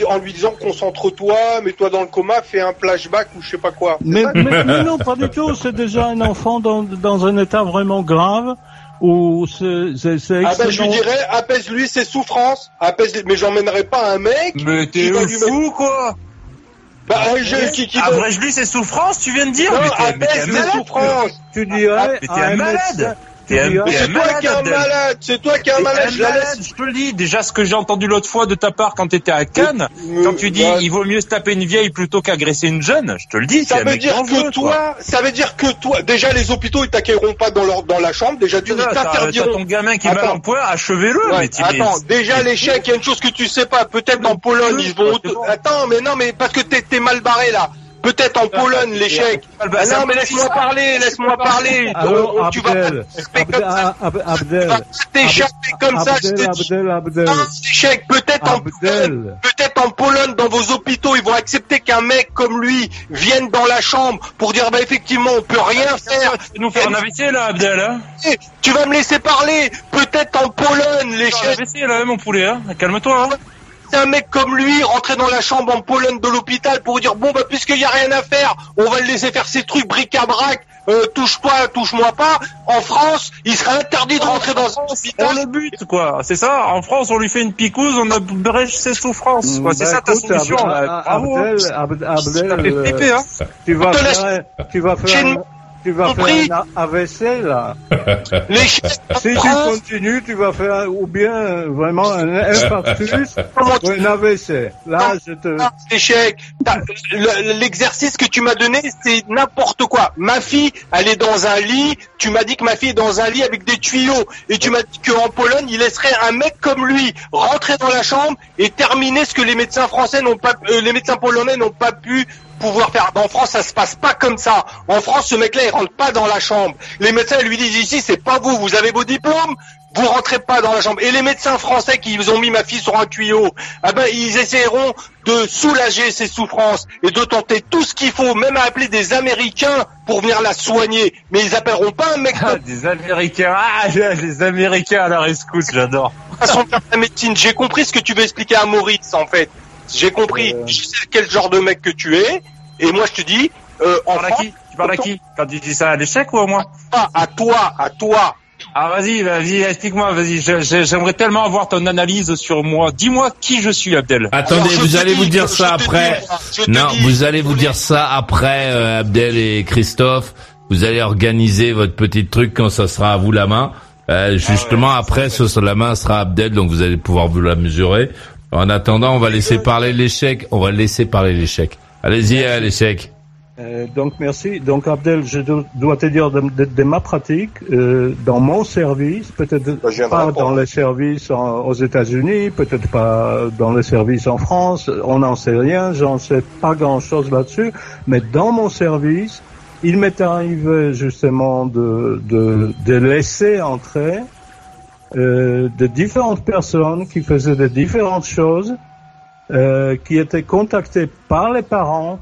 en lui disant concentre-toi, mets-toi dans le coma, fais un flashback ou je sais pas quoi. Mais, non, pas du tout. C'est déjà un enfant dans, dans un état vraiment grave. Ou c'est, c'est, ah ben je lui dirais apaise-lui ses souffrances, apaise mais j'emmènerai pas un mec. Mais t'es fou quoi bah, je, qui, qui Abrège-lui ses souffrances, tu viens de dire? Non, apaise ses souffrances. Tu dirais. Ah, un malade. C'est toi qui es un malade, c'est toi qui es un malade, je, te le dis. Déjà, ce que j'ai entendu l'autre fois de ta part quand t'étais à Cannes, quand tu dis il vaut mieux se taper une vieille plutôt qu'agresser une jeune, je te le dis. Ça veut dire que toi, ça veut dire que toi, déjà les hôpitaux ils t'accueilleront pas dans leur dans la chambre. Déjà tu t'interdiront. ton gamin qui est mal en point, achevez-le. Attends, déjà l'échec, il y a une chose que tu sais pas. Peut-être en Pologne ils vont. Attends, mais non, mais parce que t'es mal barré là. Peut-être en Pologne l'échec. Ah non mais laisse-moi parler, laisse-moi parler. Alors, tu vas Abdel, t'échapper comme ça. Abdel, Abdel, peut-être en peut-être en Pologne dans vos hôpitaux ils vont accepter qu'un mec comme lui vienne dans la chambre pour dire bah effectivement on peut rien faire. Nous faire un AVC là Abdel. Hein eh, tu vas me laisser parler. Peut-être en Pologne l'échec. AVC là mon poulet. Hein Calme-toi. Hein un mec comme lui rentrer dans la chambre en Pologne de l'hôpital pour dire bon bah puisqu'il y a rien à faire, on va le laisser faire ses trucs bric-à-brac, euh, touche pas, touche-moi pas. En France, il serait interdit de rentrer dans un hôpital. On le but quoi, c'est ça. En France, on lui fait une picouse, on abrège ses souffrances. Quoi. C'est bah, ça ta solution. Bravo. Abdel, Abdel, hein. tu vas faire, tu vas faire tu vas faire un AVC là. si tu continues, tu vas faire ou bien vraiment un infarctus ou un AVC. Là, je te. Échec. L'exercice que tu m'as donné, c'est n'importe quoi. Ma fille, elle est dans un lit. Tu m'as dit que ma fille est dans un lit avec des tuyaux. Et tu m'as dit qu'en Pologne, il laisserait un mec comme lui rentrer dans la chambre et terminer ce que les médecins français n'ont pas, euh, les médecins polonais n'ont pas pu pouvoir faire. En France, ça se passe pas comme ça. En France, ce mec-là, il rentre pas dans la chambre. Les médecins lui disent ici, c'est pas vous. Vous avez vos diplômes, vous rentrez pas dans la chambre. Et les médecins français qui ont mis ma fille sur un tuyau, ah ben, ils essaieront de soulager ses souffrances et de tenter tout ce qu'il faut, même à appeler des Américains pour venir la soigner. Mais ils appelleront pas un mec. Ah, des Américains, ah, des Américains à la rescousse, j'adore. Façon de la médecine. J'ai compris ce que tu veux expliquer à Maurice, en fait. J'ai compris. Euh. Je sais quel genre de mec que tu es. Et moi, je te dis, euh, en France, qui Tu parles à qui Quand tu dis ça à l'échec ou à moi Ah, à toi, à toi. Ah vas-y, vas-y, explique-moi, vas-y. J'aimerais tellement avoir ton analyse sur moi. Dis-moi qui je suis, Abdel. Attendez, vous allez vous dire ça après. non, vous allez vous dire ça après, euh, Abdel et Christophe. Vous allez organiser votre petit truc quand ça sera à vous la main. Euh, ah justement, après, ce, la main sera Abdel, donc vous allez pouvoir vous la mesurer. En attendant, on va laisser parler l'échec. On va laisser parler l'échec. Allez-y, à l'échec. Euh, donc merci. Donc Abdel, je dois te dire de, ma pratique, euh, dans mon service, peut-être pas dans les services aux États-Unis, peut-être pas dans les services en France, on n'en sait rien, j'en sais pas grand-chose là-dessus, mais dans mon service, il m'est arrivé justement de, de, de laisser entrer euh, de différentes personnes qui faisaient de différentes choses euh, qui étaient contactés par les parents.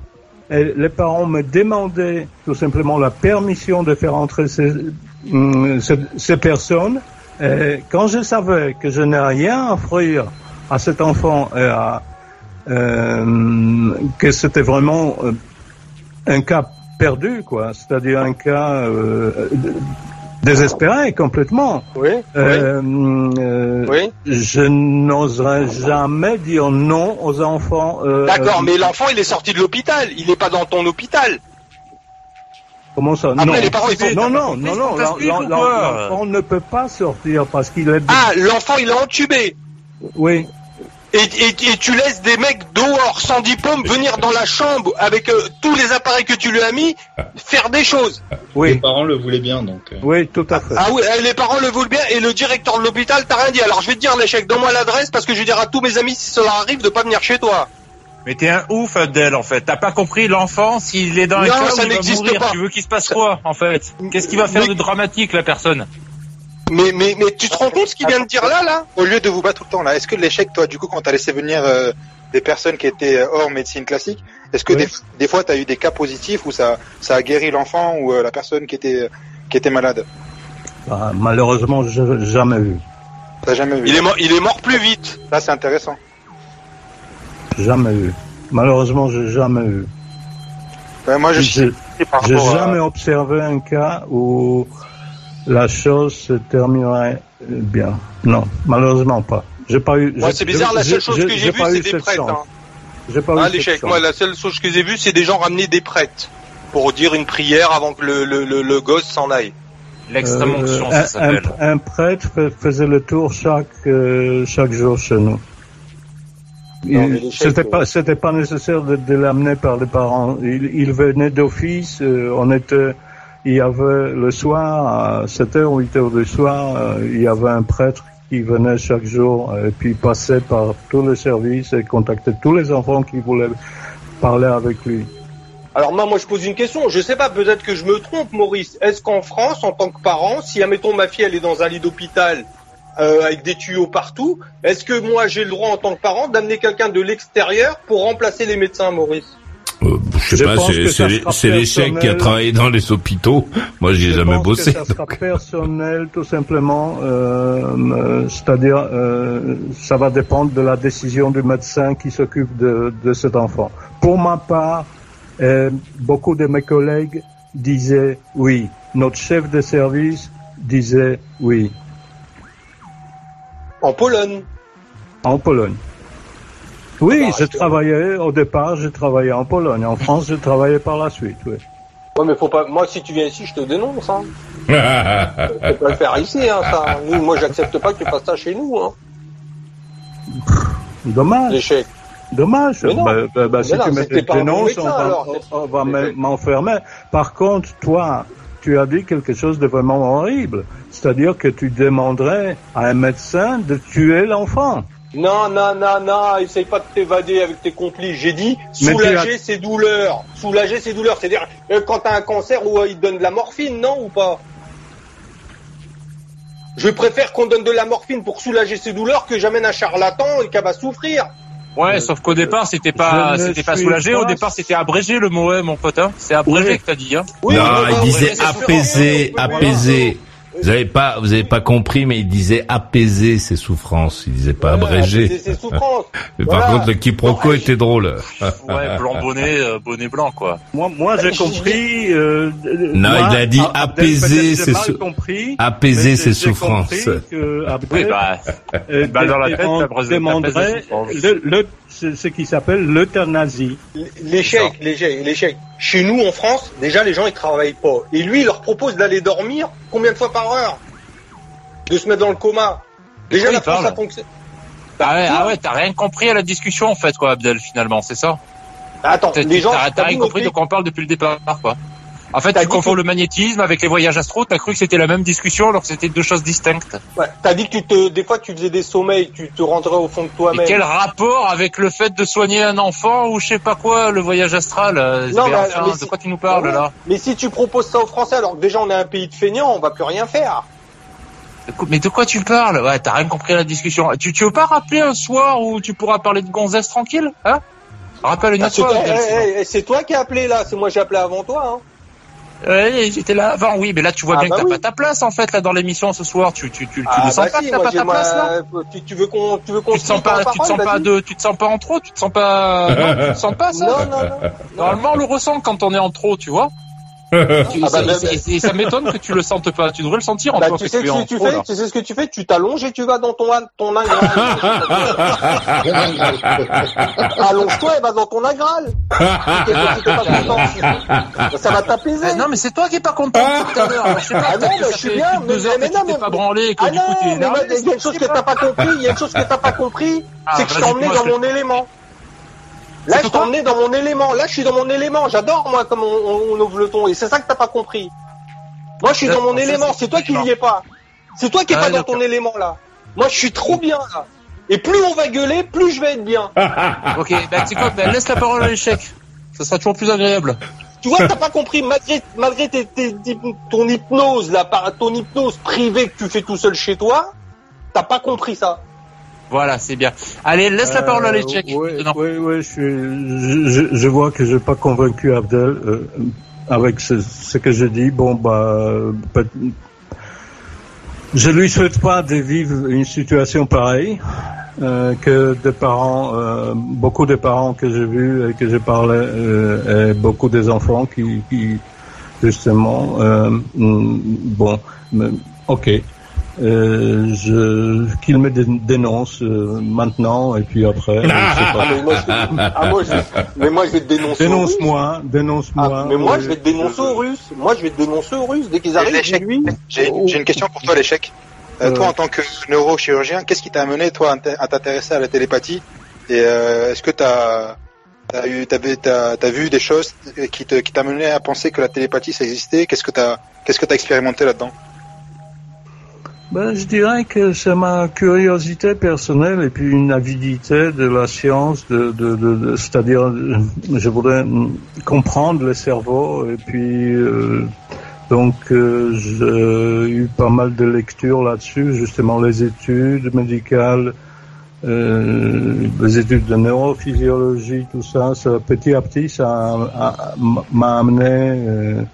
Et les parents me demandaient tout simplement la permission de faire entrer ces, hum, ces, personnes. Et quand je savais que je n'ai rien à offrir à cet enfant et euh, que c'était vraiment euh, un cas perdu, quoi, c'est-à-dire un cas euh, désespéré complètement. Oui. Euh, euh, Oui. Je n'oserais jamais dire non aux enfants. euh, D'accord, euh, mais l'enfant il est sorti de l'hôpital, il n'est pas dans ton hôpital. Comment ça? Après, Non, les parents, ils font- non, non, non, non, l'enfant ne peut pas sortir parce qu'il est. Ah, l'enfant il est entubé. Oui. Et, et, et tu laisses des mecs dehors sans diplôme venir dans la chambre avec euh, tous les appareils que tu lui as mis faire des choses. Les Oui, parents le voulaient bien, donc. euh. oui, tout à fait. Ah oui, eh, les parents le veulent bien et le directeur de l'hôpital t'a rien dit. Alors je vais te dire l'échec, donne-moi l'adresse parce que je vais dire à tous mes amis si leur arrive de pas venir chez toi. Mais t'es un ouf, Abdel, en fait. T'as pas compris l'enfant, s'il est dans un Non, cas ça il va n'existe mourir. pas. Tu veux qu'il se passe quoi, en fait? Qu'est-ce qu'il va faire Mais- de dramatique, la personne? Mais, mais, mais tu te rends compte ce qu'il vient de dire là, là Au lieu de vous battre tout le temps là, est-ce que l'échec, toi, du coup, quand t'as laissé venir euh, des personnes qui étaient euh, hors médecine classique, est-ce que Oui. des, des fois t'as eu des cas positifs où ça, ça a guéri l'enfant ou euh, la personne qui était, qui était malade? Ah, malheureusement, je n'ai jamais vu. T'as jamais vu il est, mort, il est mort plus vite. Là, c'est intéressant. Jamais vu. Malheureusement, j'ai jamais vu. Ouais, moi, je J'ai par j'ai à- jamais observé un cas où la chose se terminerait bien. Non, malheureusement pas. J'ai pas eu. C'est bizarre, la seule chose que j'ai vue, c'est eu des prêtres. Hein. J'ai pas eu Ah, cette chance. Moi, la seule chose que j'ai vue, c'est des gens ramener des prêtres pour dire une prière avant que le, le, le, le gosse s'en aille. L'extrême onction, Euh, ça un, s'appelle. un- un prêtre fais- faisait le tour chaque euh, chaque jour chez nous. C'était euh, pas c'était pas nécessaire de, de l'amener par les parents. Il, il venait d'office. euh, on était il y avait le soir à 7 heures ou 8 heures du soir, euh, il y avait un prêtre qui venait chaque jour euh, et puis passait par tous les services et contactait tous les enfants qui voulaient parler avec lui. Alors moi, je pose une question. Je sais pas, peut-être que je me trompe, Maurice. Est-ce qu'en France, en tant que parent, si, admettons, ma fille, elle est dans un lit d'hôpital euh, avec des tuyaux partout, est-ce que moi, j'ai le droit, en tant que parent, d'amener quelqu'un de l'extérieur pour remplacer les médecins, Maurice? Euh, je sais Je pas, pense c'est l'échec qui a personnel. travaillé dans les hôpitaux. Moi, j'y ai Je jamais pense bossé. Que ça sera personnel, tout simplement. Euh, euh, C'est-à-dire, euh, ça va dépendre de la décision du médecin qui s'occupe de, de cet enfant. Pour ma part, euh, beaucoup de mes collègues disaient oui. Notre chef de service disait oui. En Pologne. En Pologne. Oui, Ah, je est-ce que- travaillais au départ, je travaillais en Pologne. En France, je travaillais par la suite. Oui. Ouais, mais faut pas. Moi, si tu viens ici, je te dénonce. Hein. Faut pas le faire ici, hein, ça. Nous, moi, j'accepte pas que tu fasses ça chez nous. Hein. Dommage. L'échec. Dommage. Mais non. Bah, bah, bah, si tu me dénonces, on va, m'enfermer. Par contre, toi, tu as dit quelque chose de vraiment horrible. C'est-à-dire que tu demanderais à un médecin de tuer l'enfant. Non, non, non, non, essaye pas de t'évader avec tes complices. J'ai dit soulager ses douleurs. Soulager ses douleurs. C'est-à-dire, euh, quand t'as un cancer, où euh, ils te donnent de la morphine, non, ou pas? Je préfère qu'on donne de la morphine pour soulager ses douleurs que j'amène un charlatan et qu'elle va souffrir. Ouais, sauf qu'au départ, c'était pas, c'était pas soulagé. Au départ, c'était abrégé le mot, ouais, mon pote. Hein. C'est abrégé Oui. que t'as dit. Hein. Oui, non, il disait ouais, c'est Vous avez pas, vous avez pas compris, mais il disait apaiser ses souffrances. Il disait pas Voilà, abréger. c'est ses souffrances. Mais Par contre, le quiproquo était drôle. Ouais, blanc bonnet, euh, bonnet blanc, quoi. Moi, moi j'ai compris. Euh, Non, moi, il a dit Abdel, apaiser ses mal sou- compris, apaiser ses souffrances. que Abdel, Oui, bah, euh, dans la tête, demanderait le, le- ce, ce qui s'appelle l'euthanasie. L'échec, l'échec, l'échec. Chez nous, en France, déjà, les gens, ils travaillent pas. Et lui, il leur propose d'aller dormir combien de fois par De se mettre dans le coma. Déjà, la France, parle ça fonctionne. Ah ouais, ah ouais, t'as rien compris à la discussion, en fait, quoi, Abdel, finalement, c'est ça Attends, T'as les gens, t'as- t'as t'as rien compris de quoi on parle depuis le départ, quoi. En fait, tu confonds que- le magnétisme avec les voyages astro, t'as cru que c'était la même discussion alors que c'était deux choses distinctes. Ouais, T'as dit que tu te, des fois, tu faisais des sommeils, tu te rentrais au fond de Et toi-même. quel rapport avec le fait de soigner un enfant ou je sais pas quoi, le voyage astral euh, Non, mais mais- enfin, mais De si- quoi tu nous parles, Ouais. là Mais si tu proposes ça aux Français, alors que déjà on est un pays de feignants, on va plus rien faire. Mais de quoi tu parles? Ouais, t'as rien compris à la discussion. Tu, tu veux pas rappeler un soir où tu pourras parler de gonzesse tranquille Hein? Rappelle une Ah, autre c'est eh, eh, eh, c'est toi qui as appelé là, c'est moi j'ai appelé avant toi. Hein. Ouais, j'étais là avant, oui, mais là tu vois ah bien que bah t'as pas ta place en fait là dans l'émission ce soir. Tu tu tu, tu ah ne sens bah pas que t'as pas ta place là? Tu, tu veux qu'on tu veux qu'on tu te sens pas tu te sens pas de tu te sens pas en trop, tu te sens pas non, tu te sens pas ça? Non non non. Normalement on le ressent quand on est en trop, tu vois. Ah bah, et, ça m'étonne que tu le sentes pas. Tu devrais le sentir en bah, tu sais ce que tu fais, tu sais ce que tu fais, tu t'allonges et tu vas dans ton ton agral. Allonge-toi et va dans ton agral. ça va t'apaiser. non mais c'est toi qui es pas content tout à l'heure. Je. Ah non, je suis bien. Mais, mais non, mais pas branlé. Ah non, mais il y a une chose que t'as pas compris. Il y a une chose que t'as pas compris, ah, c'est que je t'ai emmené dans mon élément. Là, je emmené dans mon élément. Là, je suis dans mon élément. J'adore, moi, comme on, ouvre le ton. Et c'est ça que t'as pas compris. Moi, je suis dans mon élément. C'est toi qui n'y es pas. C'est toi qui es ah, pas dans ton élément, là. Moi, je suis trop bien, là. Et plus on va gueuler, plus je vais être bien. ok, bah, tu quoi, bah, laisse la parole à l'échec. Ça sera toujours plus agréable. Tu vois, t'as pas compris, malgré, malgré ton hypnose, là, ton hypnose privée que tu fais tout seul chez toi, t'as pas compris ça. Voilà, c'est bien. Allez, laisse la parole à euh, l'échec. Oui, oui, oui, je, je, je, vois que j'ai pas convaincu Abdel euh, avec ce, ce, que je dis. Bon, bah, je lui souhaite pas de vivre une situation pareille. Euh, que des parents, euh, beaucoup de parents que j'ai vus et que j'ai parlé, euh, et beaucoup des enfants qui, qui justement, mm, bon, ok, euh, je, qu'il me dénonce euh, maintenant et puis après. Ah, mais, moi, je, ah, moi, je, mais moi je vais te dénoncer. Dénonce-moi, dénonce-moi. Ah, mais moi je vais te dénoncer aux Russes. Moi je vais te dénoncer aux Russes dès qu'ils arrivent. J'ai une question pour toi, l'échec. Euh, toi, en tant que neurochirurgien, qu'est-ce qui t'a amené toi à t'intéresser à la télépathie? Et euh, est-ce que t'as as eu, t'as, t'as vu des choses qui te, qui t'amenaient à penser que la télépathie ça existait? Qu'est-ce que t'as, qu'est-ce que t'as expérimenté là-dedans? Ben, je dirais que c'est ma curiosité personnelle et puis une avidité de la science, de, de, de, c'est-à-dire, je voudrais comprendre le cerveau et puis euh, donc euh, j'ai eu pas mal de lectures là-dessus, justement les études médicales, euh, les études de neurophysiologie, tout ça, ça petit à petit, ça m'a amené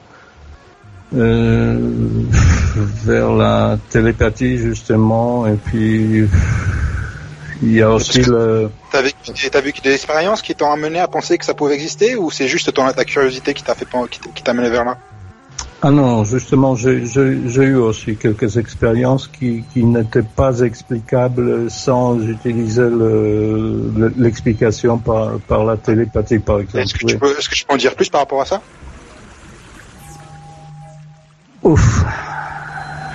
euh, vers la télépathie justement et puis il y a aussi le t'as vécu, as vécu des expériences qui t'ont amené à penser que ça pouvait exister ou c'est juste ton ta curiosité qui t'a fait qui t'a amené vers là? Ah non, justement, j'ai eu aussi quelques expériences qui, qui n'étaient pas explicables sans utiliser l'explication par, par la télépathie, par exemple. Est-ce que, tu peux, est-ce que je peux en dire plus par rapport à ça? Ouf.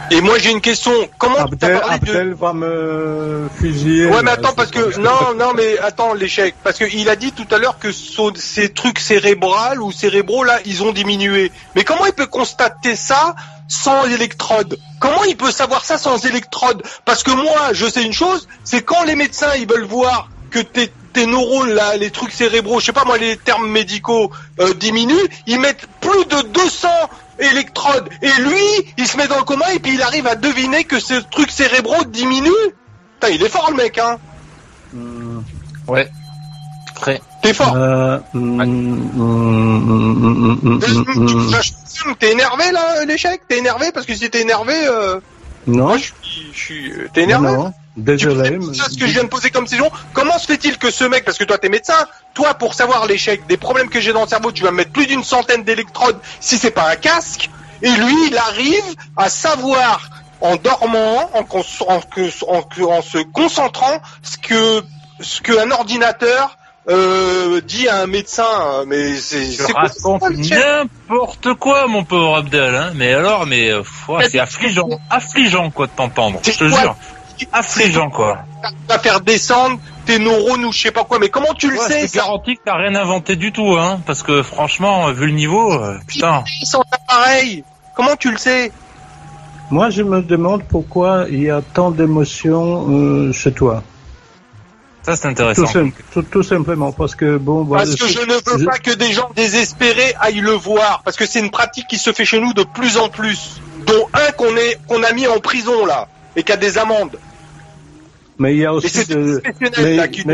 Et moi j'ai une question. Comment Abdel, Abdel va me fusiller. Ouais mais attends parce que non non mais attends l'échec parce que il a dit tout à l'heure que ces trucs cérébrales ou cérébraux là ils ont diminué. Mais comment il peut constater ça sans électrode? Comment il peut savoir ça sans électrode? Parce que moi je sais une chose, c'est quand les médecins ils veulent voir que tes, tes neurones là, les trucs cérébraux, je sais pas moi les termes médicaux euh, diminuent, ils mettent plus de 200 électrode. Et lui, il se met dans le coma et puis il arrive à deviner que ce truc cérébro diminue. Putain, il est fort le mec, hein. Hmm. ouais. Très. T'es fort. Euh, T'es énervé là, l'échec? T'es énervé parce que si t'es énervé. Euh... Non. je suis. T'es énervé? Non. Désolé. C'est ce que je viens de poser comme question. Comment se fait-il que ce mec, parce que toi t'es médecin, toi pour savoir l'échec des problèmes que j'ai dans le cerveau, tu vas mettre plus d'une centaine d'électrodes si c'est pas un casque, et lui il arrive à savoir en dormant, en, en, se concentrant, ce que ce qu'un ordinateur euh, dit à un médecin, mais c'est n'importe quoi, mon pauvre Abdel. Hein mais alors, mais euh, c'est affligeant, affligeant quoi de t'entendre. Je te jure affligeant quoi. Tu vas faire descendre tes neurones ou je sais pas quoi, mais comment tu le sais C'est garanti que t'as rien inventé du tout, hein, parce que franchement, vu le niveau, euh, putain. Ils sont pareils. Comment tu le sais Moi, je me demande pourquoi il y a tant d'émotions euh, chez toi. Ça, c'est intéressant. Tout, simplement, parce que bon. Bah, parce que je ne veux pas que des gens désespérés aillent le voir, parce que c'est une pratique qui se fait chez nous de plus en plus, dont un qu'on est qu'on a mis en prison là et qui a des amendes. Mais il y a aussi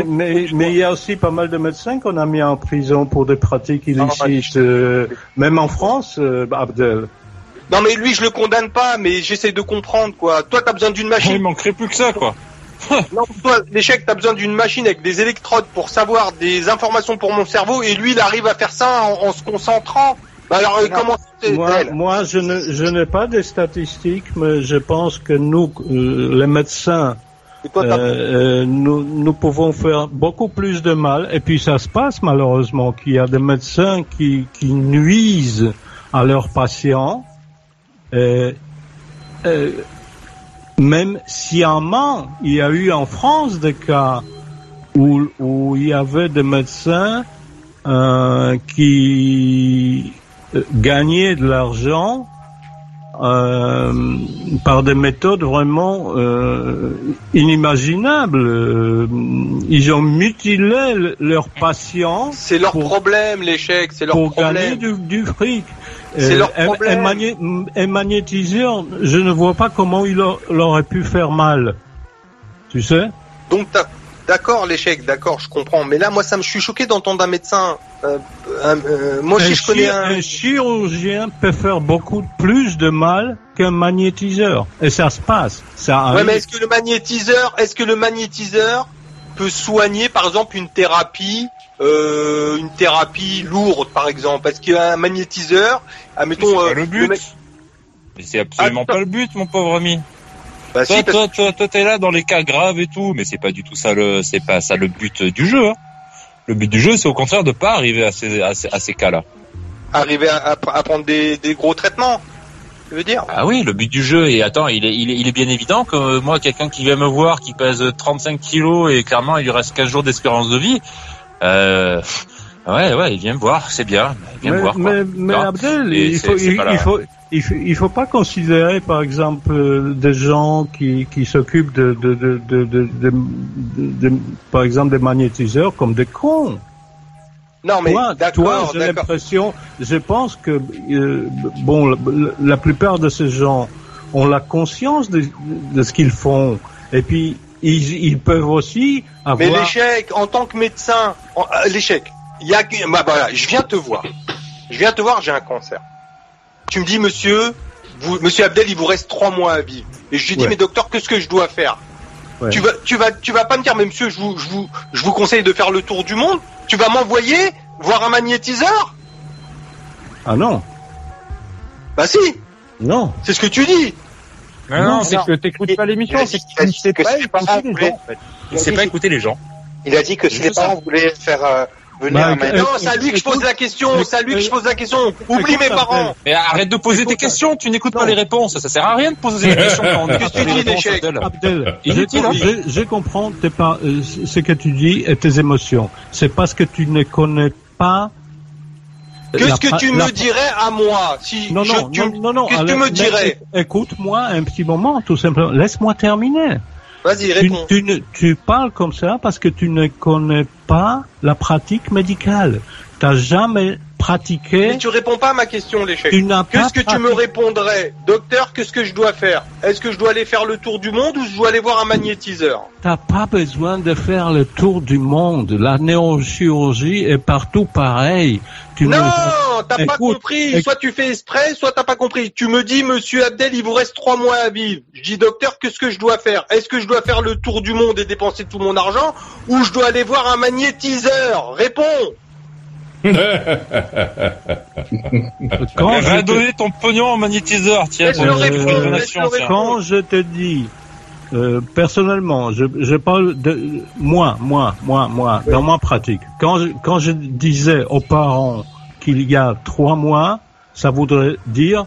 mais, mais, il y a aussi pas mal de médecins qu'on a mis en prison pour des pratiques illicites, euh, même en France, euh, Abdel. Non mais lui je le condamne pas, mais j'essaie de comprendre quoi. Toi t'as besoin d'une machine. Il manquerait plus que ça quoi. non, toi, l'échec, t'as besoin d'une machine avec des électrodes pour savoir des informations pour mon cerveau, et lui, il arrive à faire ça en, se concentrant. Bah alors, comment moi, moi, je ne, je n'ai pas des statistiques, mais je pense que nous, euh, les médecins, euh, euh, nous, nous pouvons faire beaucoup plus de mal. Et puis ça se passe malheureusement qu'il y a des médecins qui, qui nuisent à leurs patients. Euh, euh, même sciemment, il y a eu en France des cas où, où il y avait des médecins euh, qui gagnaient de l'argent euh, par des méthodes vraiment euh, inimaginables. Euh, ils ont mutilé leurs patients. C'est leur problème, l'échec. C'est leur pour gagner du, du fric. C'est leur problème. Un, magnétiseur, je ne vois pas comment il, aurait pu faire mal. Tu sais? Donc D'accord, l'échec, d'accord, je comprends. Mais là, moi, ça me, je suis choqué d'entendre un médecin. Euh, euh, moi, si je connais un... un chirurgien peut faire beaucoup plus de mal qu'un magnétiseur, et ça se passe. Ça ouais, mais est-ce que le magnétiseur, est-ce que le magnétiseur peut soigner, par exemple, une thérapie, euh, une thérapie lourde, par exemple? Est-ce qu'un magnétiseur, admettons, c'est pas le but. Mais c'est absolument pas le but, mon pauvre ami. Bah, toi, toi, toi, toi, t'es là dans les cas graves et tout, mais c'est pas du tout ça le, c'est pas ça le but du jeu. Hein. Le but du jeu, c'est au contraire de pas arriver à ces, à ces, cas-là. Arriver à, prendre des, des, gros traitements. Tu veux dire? Ah oui, le but du jeu. Et attends, il est, il est, il est bien évident que euh, moi, quelqu'un qui vient me voir, qui pèse 35 kilos et clairement il lui reste 15 jours d'espérance de vie. Euh, ouais, ouais, il vient me voir, c'est bien. Il vient mais, me voir. Mais, mais Abdel, il faut, il, faut, il faut, il faut pas considérer, par exemple, euh, des gens qui, qui s'occupent de, de, de, de, de, par exemple, des magnétiseurs comme des cons. Non, mais toi, j'ai l'impression, je pense que euh, bon, la, la, plupart de ces gens ont la conscience de, de ce qu'ils font, et puis ils, ils peuvent aussi avoir. Mais l'échec, en tant que médecin, euh, l'échec. Il y a, bah, voilà, je viens te voir. Je viens te voir, j'ai un cancer tu me dis, monsieur, vous, monsieur Abdel, il vous reste trois mois à vivre. Et je lui dis, mais docteur, qu'est-ce que je dois faire Tu vas, tu vas, tu vas pas me dire, mais monsieur, je vous, je vous, je vous conseille de faire le tour du monde. Tu vas m'envoyer voir un magnétiseur Ah non. Bah si. Non. C'est ce que tu dis. Non, non, c'est que t'écoutes pas l'émission, c'est que tu ne sais pas écouter les gens. Il sait pas écouter les gens. Il a dit que si les parents voulaient faire euh, bah, non, c'est à lui que je pose la question. C'est à lui que je pose la question. Oublie mes parents. Mais arrête de poser tes questions. Tu n'écoutes pas les réponses. Ça sert à rien de poser des questions quand on Qu'est-ce que tu dis, l'échec Abdel, je, je comprends pas, euh, ce que tu dis et tes émotions. C'est parce que tu ne connais pas Qu'est-ce que tu me dirais à moi si non, non, je, non, non, Qu'est-ce que tu me dirais Écoute-moi un petit moment, tout simplement. Laisse-moi terminer. Vas-y, réponds. Tu, tu, tu, parles comme ça parce que tu ne connais pas la pratique médicale. Tu n'as jamais pratiqué. Mais tu réponds pas à ma question, l'échec. Qu'est-ce que tu me répondrais Docteur, qu'est-ce que je dois faire Est-ce que je dois aller faire le tour du monde ou je dois aller voir un magnétiseur T'as pas besoin de faire le tour du monde. La neurochirurgie est partout pareil. Non, t'as pas compris. Soit tu fais exprès, soit t'as pas compris. Tu me dis, Monsieur Abdel, il vous reste trois mois à vivre. Je dis, docteur, qu'est-ce que je dois faire? Est-ce que je dois faire le tour du monde et dépenser tout mon argent, ou je dois aller voir un magnétiseur? Réponds. quand je donner ton pognon en magnétiseur, tiens. quand je te dis euh, personnellement, je, je, parle de moi, moi, moi, moi, dans ma pratique. Quand je, quand je disais aux parents qu'il y a trois mois, ça voudrait dire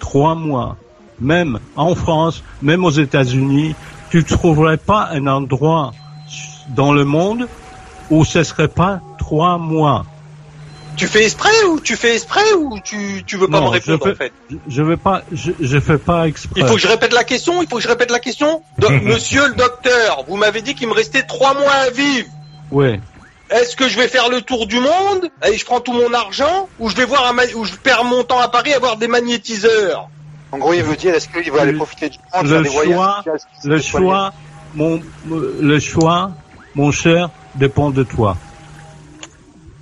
trois mois. Même en France, même aux États-Unis, tu trouverais pas un endroit dans le monde où ce serait pas trois mois. Tu fais exprès ou tu fais exprès ou tu, tu veux pas me répondre en fait? Je veux pas, je, je fais pas exprès. Il faut que je répète la question. Il faut que je répète la question. Monsieur le docteur, vous m'avez dit qu'il me restait trois mois à vivre. Oui. Est-ce que je vais faire le tour du monde et je prends tout mon argent ou je vais voir un ou je perds mon temps à Paris à voir des magnétiseurs? En gros, il veut dire est-ce qu'il va aller profiter du monde, le choix, le choix, mon, le choix, mon cher, dépend de toi.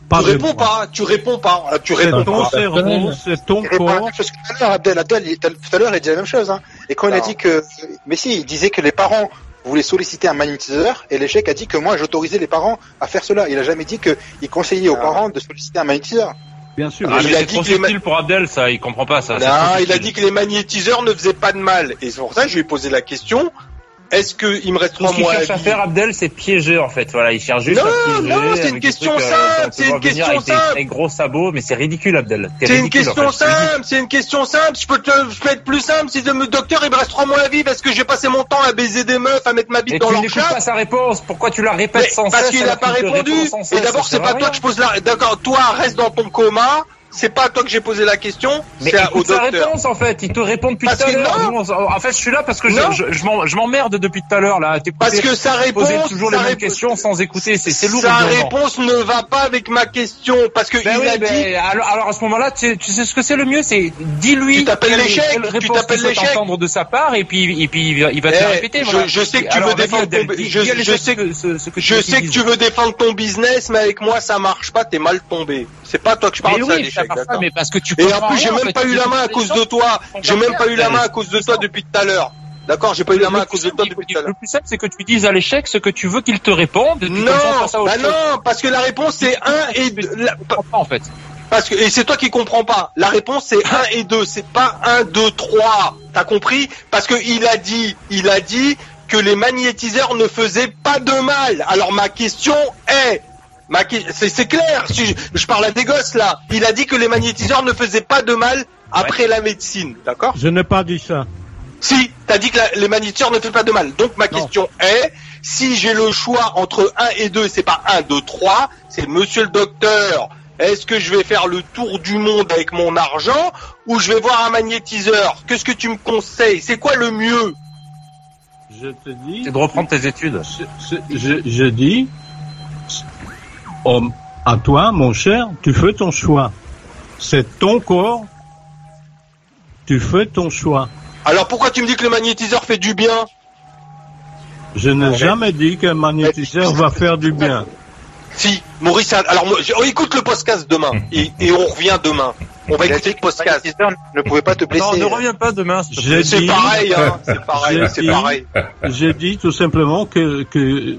Pas tu réponds pas, tu réponds pas, tu réponds ton pas. cerveau, c'est ton corps. Tout à l'heure, il dit la même chose. Hein. Et quand il a dit que, mais si, il disait que les parents voulaient solliciter un magnétiseur, et l'échec a dit que moi, j'autorisais les parents à faire cela. Il a jamais dit qu'il conseillait aux ah. parents de solliciter un magnétiseur. Bien sûr. Ah, il a dit que les pour Abdel, ça, il comprend pas ça. Non, il a dit que les magnétiseurs ne faisaient pas de mal. Et c'est pour ça que je lui ai posé la question. Est-ce que il me reste trois mois Ce qu'il cherche à, faire, Abdel, c'est piéger en fait. Voilà, il cherche juste non, à piéger. Non, c'est une question euh, simple. C'est une question simple. Avec gros sabots, mais c'est ridicule, Abdel. C'est une question simple. C'est une question simple. Je peux te, je peux être plus simple. Si le docteur, il me reste trois mois à vivre, est-ce que j'ai passé mon temps à baiser des meufs, à mettre ma bite dans leur chat pas sa réponse. Pourquoi tu la répètes sans Parce qu'il a pas répondu. Et d'abord, c'est pas toi que je pose la. D'accord, toi, reste dans ton coma c'est pas à toi que j'ai posé la question, c'est au docteur. réponse en fait, il te répond depuis tout à l'heure. En fait, je suis là parce que je, je, m'emmerde depuis tout à l'heure là. Parce que sa réponse toujours les mêmes questions sans écouter, c'est lourd. Sa réponse ne va pas avec ma question parce que ben il a dit. Alors, à ce moment-là, tu, sais ce que c'est le mieux, c'est dis-lui. Tu t'appelles l'échec. Tu t'appelles l'échec. Entendre de sa part et puis et puis il va te eh, répéter. Je sais que tu veux défendre ton. Je sais que je sais que tu veux défendre ton business, mais avec moi ça marche pas. T'es mal tombé. C'est pas toi que je parle de ça, Mais parce que tu Et en plus, j'ai même pas eu la main à cause de toi. J'ai même pas eu la main à cause de toi depuis tout à l'heure. D'accord, j'ai pas eu la main à cause de toi depuis tout à l'heure. Le plus simple, c'est que tu dises à l'échec ce que tu veux qu'il te réponde. Non, bah non, parce que la réponse c'est 1 et 2. En fait. Parce que, et c'est toi qui comprends pas. La réponse c'est 1 et 2, c'est pas 1, 2, 3. T'as compris? Parce que il a dit, il a dit que les magnétiseurs ne faisaient pas de mal. Alors ma question est, c'est clair, si je, parle à des gosses là. Il a dit que les magnétiseurs ne faisaient pas de mal après la médecine, d'accord? Je n'ai pas dit ça. Si, t'as dit que les magnétiseurs ne font pas de mal. Donc ma question est, si j'ai le choix entre 1 et 2, c'est pas 1, 2, 3, c'est monsieur le docteur, est-ce que je vais faire le tour du monde avec mon argent ou je vais voir un magnétiseur? Qu'est-ce que tu me conseilles? C'est quoi le mieux? Je te dis... C'est de reprendre tes études. je, je dis, à toi, mon cher, tu fais ton choix. C'est ton corps. Tu fais ton choix. Alors pourquoi tu me dis que le magnétiseur fait du bien? Je n'ai jamais dit qu'un magnétiseur va faire du bien. Si, Maurice, alors oh, écoute le podcast demain et, on revient demain. On va écouter le podcast. Ne pouvais pas te blesser. Non, ne reviens pas demain. C'est pareil, hein, c'est pareil, c'est pareil. J'ai dit tout simplement que, que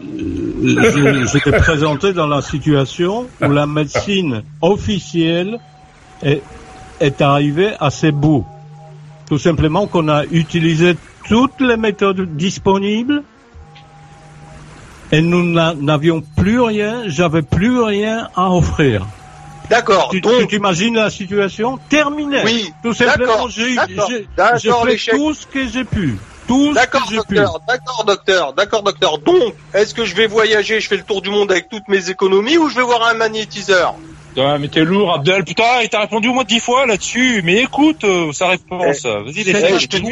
j'étais présenté dans la situation où la médecine officielle est, est arrivée à ses bouts. Tout simplement qu'on a utilisé toutes les méthodes disponibles et nous n'avions plus rien, j'avais plus rien à offrir. D'accord. Tu, donc... tu t'imagines la situation terminée. Oui. Tout simplement, j'ai fait tout ce que j'ai pu. Tout d'accord, docteur, d'accord, docteur, d'accord, docteur. Donc, est-ce que je vais voyager, je fais le tour du monde avec toutes mes économies ou je vais voir un magnétiseur? Putain, mais t'es lourd, Abdel. Putain, il t'a répondu au moins dix fois là-dessus. Mais écoute, euh, sa réponse. Eh, Vas-y, laisse je te dis.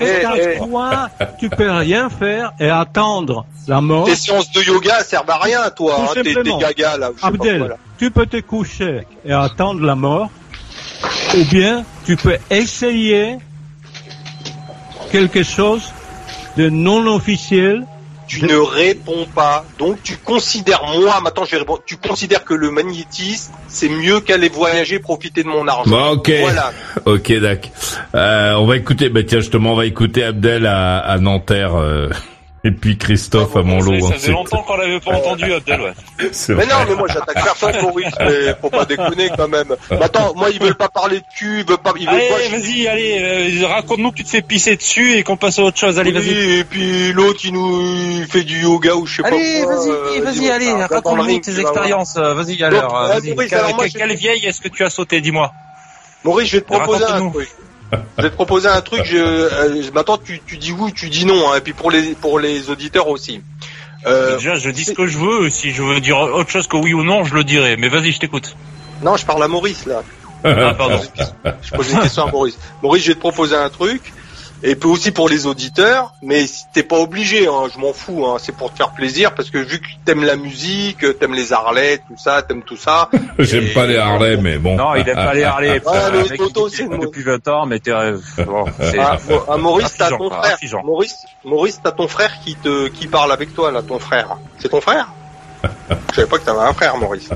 Eh, toi, tu peux rien faire et attendre la mort. Tes séances de yoga servent à rien, toi. Hein, t'es, gaga là. Abdel, tu peux te coucher et attendre la mort, ou bien tu peux essayer quelque chose de non officiel tu ne réponds pas. Donc tu considères, moi maintenant je vais répondre, tu considères que le magnétisme, c'est mieux qu'aller voyager, profiter de mon argent. Bon, ok. Voilà. Ok, d'accord. Euh, on va écouter, bah tiens justement, on va écouter Abdel à, à Nanterre. Euh. Et puis Christophe à Montlot. Ça, fait longtemps qu'on l'avait pas entendu, Abdel, ouais. Mais non, mais moi j'attaque personne, Maurice, mais faut pas déconner quand même. attends, moi ils veulent pas parler de cul, ils veulent pas, ils veulent allez, vas-y, allez, euh, raconte-nous que tu te fais pisser dessus et qu'on passe à autre chose, allez, vas-y. Et puis l'autre il nous fait du yoga ou je sais pas Allez, vas-y, vas-y, allez, raconte-nous tes expériences, vas-y alors. Euh, quelle vieille est-ce que tu as sauté, dis-moi. Maurice, je vais te proposer un truc je vais te proposer un truc. Je, euh, maintenant, tu, tu dis oui, tu dis non, hein, et puis pour les pour les auditeurs aussi. Euh, Déjà, je dis ce que je veux. Si je veux dire autre chose que oui ou non, je le dirai. Mais vas-y, je t'écoute. Non, je parle à Maurice là. ah, pardon. je pose une question à Maurice. Maurice, je vais te proposer un truc. Et puis aussi pour les auditeurs, mais t'es pas obligé, hein, je m'en fous, hein, c'est pour te faire plaisir, parce que vu que t'aimes la musique, t'aimes les Harley, tout ça, t'aimes tout ça. J'aime pas les Harley, mais bon. Non, il aime pas les Harley. Ah, le moto, c'est depuis 20 ans, mais t'es... Bon, ah, ah, Maurice, t'as ton frère. Maurice, Maurice, t'as ton frère qui te, qui parle avec toi, là, ton frère. C'est ton frère? Je savais pas que tu avais un frère, Maurice.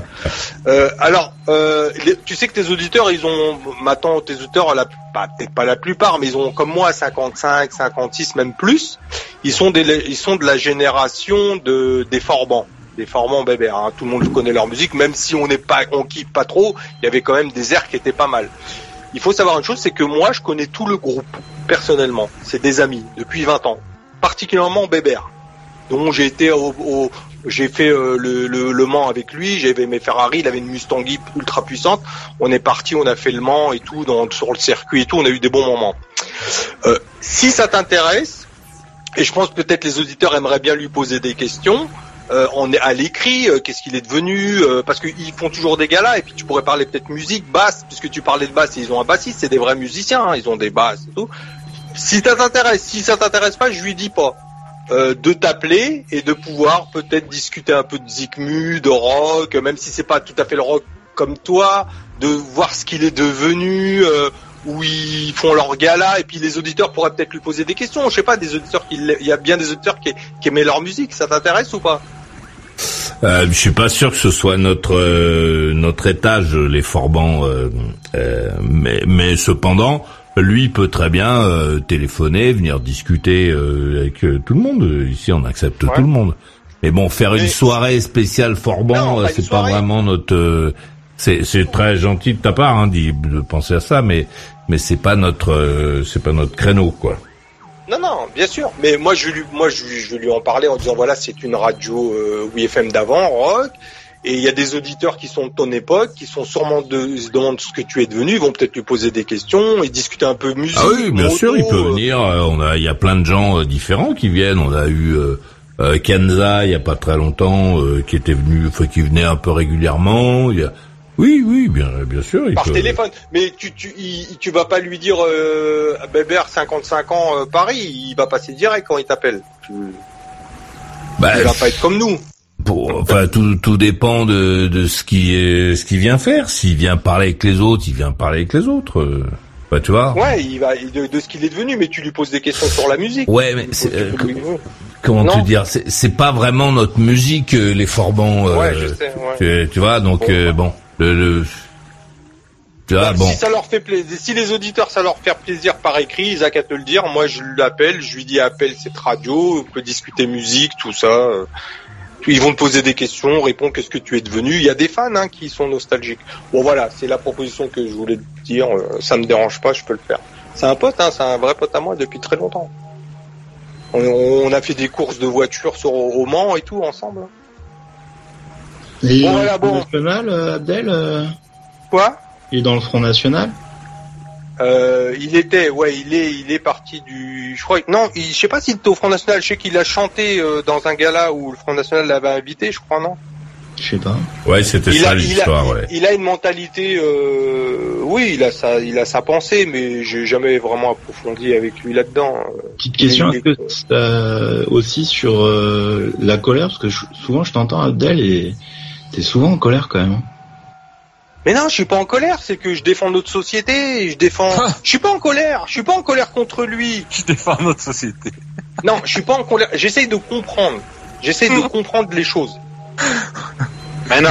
Euh, alors, euh, tu sais que tes auditeurs, ils ont, maintenant, tes auditeurs, bah, peut-être pas la plupart, mais ils ont comme moi 55, 56, même plus. Ils sont ils sont de la génération de des Forbans, des Forbans bébés. Hein. Tout le monde connaît leur musique, même si on n'est pas, on kiffe pas trop. Il y avait quand même des airs qui étaient pas mal. Il faut savoir une chose, c'est que moi, je connais tout le groupe personnellement. C'est des amis depuis 20 ans, particulièrement Bébert dont j'ai été au, j'ai fait euh, le, le, Mans avec lui, j'avais mes Ferrari, il avait une Mustang ultra puissante. On est parti, on a fait le Mans et tout, dans, sur le circuit et tout, on a eu des bons moments. Euh, si ça t'intéresse, et je pense peut-être les auditeurs aimeraient bien lui poser des questions, euh, on est à l'écrit, qu'est-ce qu'il est devenu, parce qu'ils font toujours des galas, et puis tu pourrais parler peut-être musique, basse, puisque tu parlais de basse, ils ont un bassiste, c'est des vrais musiciens, hein, ils ont des basses et tout. Si ça t'intéresse, si ça t'intéresse pas, je lui dis pas. Euh, de t'appeler et de pouvoir peut-être discuter un peu de Zikmu, de rock, même si c'est pas tout à fait le rock comme toi, de voir ce qu'il est devenu, euh, où ils font leur gala, et puis les auditeurs pourraient peut-être lui poser des questions. Je sais pas, des auditeurs qui, il y a bien des auditeurs qui, qui aimaient leur musique. Ça t'intéresse ou pas? Euh, je suis pas sûr que ce soit notre euh, notre étage les Forbans, mais mais cependant lui peut très bien euh, téléphoner, venir discuter euh, avec euh, tout le monde. Ici, on accepte tout le monde. Mais bon, faire une soirée spéciale Forban, c'est pas vraiment notre. c'est c'est très gentil de ta part hein, de penser à ça, mais mais c'est pas notre c'est pas notre créneau quoi. Non, non, bien sûr. Mais moi, je lui, moi, je, je lui en parlais en disant voilà, c'est une radio euh, FM d'avant, rock. Et il y a des auditeurs qui sont de ton époque, qui sont sûrement de, se demandent ce que tu es devenu, ils vont peut-être lui poser des questions et discuter un peu musique. Ah oui, bien sûr, il peut euh. venir. Euh, on a, il y a plein de gens euh, différents qui viennent. On a eu euh, Kenza il y a pas très longtemps, qui était venu, enfin, qui venait un peu régulièrement. Il y a, oui, oui, bien, bien sûr. Il Par téléphone. Mais tu, tu, tu vas pas lui dire euh, Bébert, 55 ans, Paris. Il va passer direct quand il t'appelle. Bah, il va pas être comme nous enfin, tout, tout dépend de, de ce qui est, ce qu'il vient faire. S'il vient parler avec les autres, il vient parler avec les autres. Bah, tu vois. Ouais, il va de, de ce qu'il est devenu, mais tu lui poses des questions sur la musique. Ouais, mais c'est, euh, comment te dire, c'est pas vraiment notre musique, euh, les Forbans. Euh, ouais, je sais. Ouais. Tu, tu, vois, donc bon, bon le, le tu vois, bon. Si ça leur fait plaisir, si les auditeurs ça leur fait plaisir par écrit, ils a qu'à te le dire. Moi, je l'appelle, je lui dis appelle cette radio, on peut discuter musique, tout ça. Ils vont te poser des questions, répondre qu'est-ce que tu es devenu. Il y a des fans hein, qui sont nostalgiques. Bon voilà, c'est la proposition que je voulais te dire. Euh, ça me dérange pas, je peux le faire. C'est un pote, hein, c'est un vrai pote à moi depuis très longtemps. On, a fait des courses de voitures sur Roman et tout ensemble. Et bon, voilà, bon. National, euh, Abdel euh Quoi? Il est dans le Front National? Euh, il était, ouais, il est, il est parti du, je crois, non, je sais pas s'il était au Front National. Je sais qu'il a chanté euh, dans un gala où le Front National l'avait invité, je crois, non? Je sais pas. Ouais, c'était ça l'histoire. Ouais. Il a une mentalité, euh, oui, il a sa, il a sa pensée, mais j'ai jamais vraiment approfondi avec lui là-dedans. Petite question aussi sur euh, la colère, parce que souvent je t'entends Abdel et t'es souvent en colère quand même. Mais non, je suis pas en colère, c'est que je défends notre société, je défends. Je suis pas en colère, je suis pas en colère contre lui. Je défends notre société. non, je suis pas en colère. J'essaye de comprendre. J'essaye de comprendre les choses. Mais non,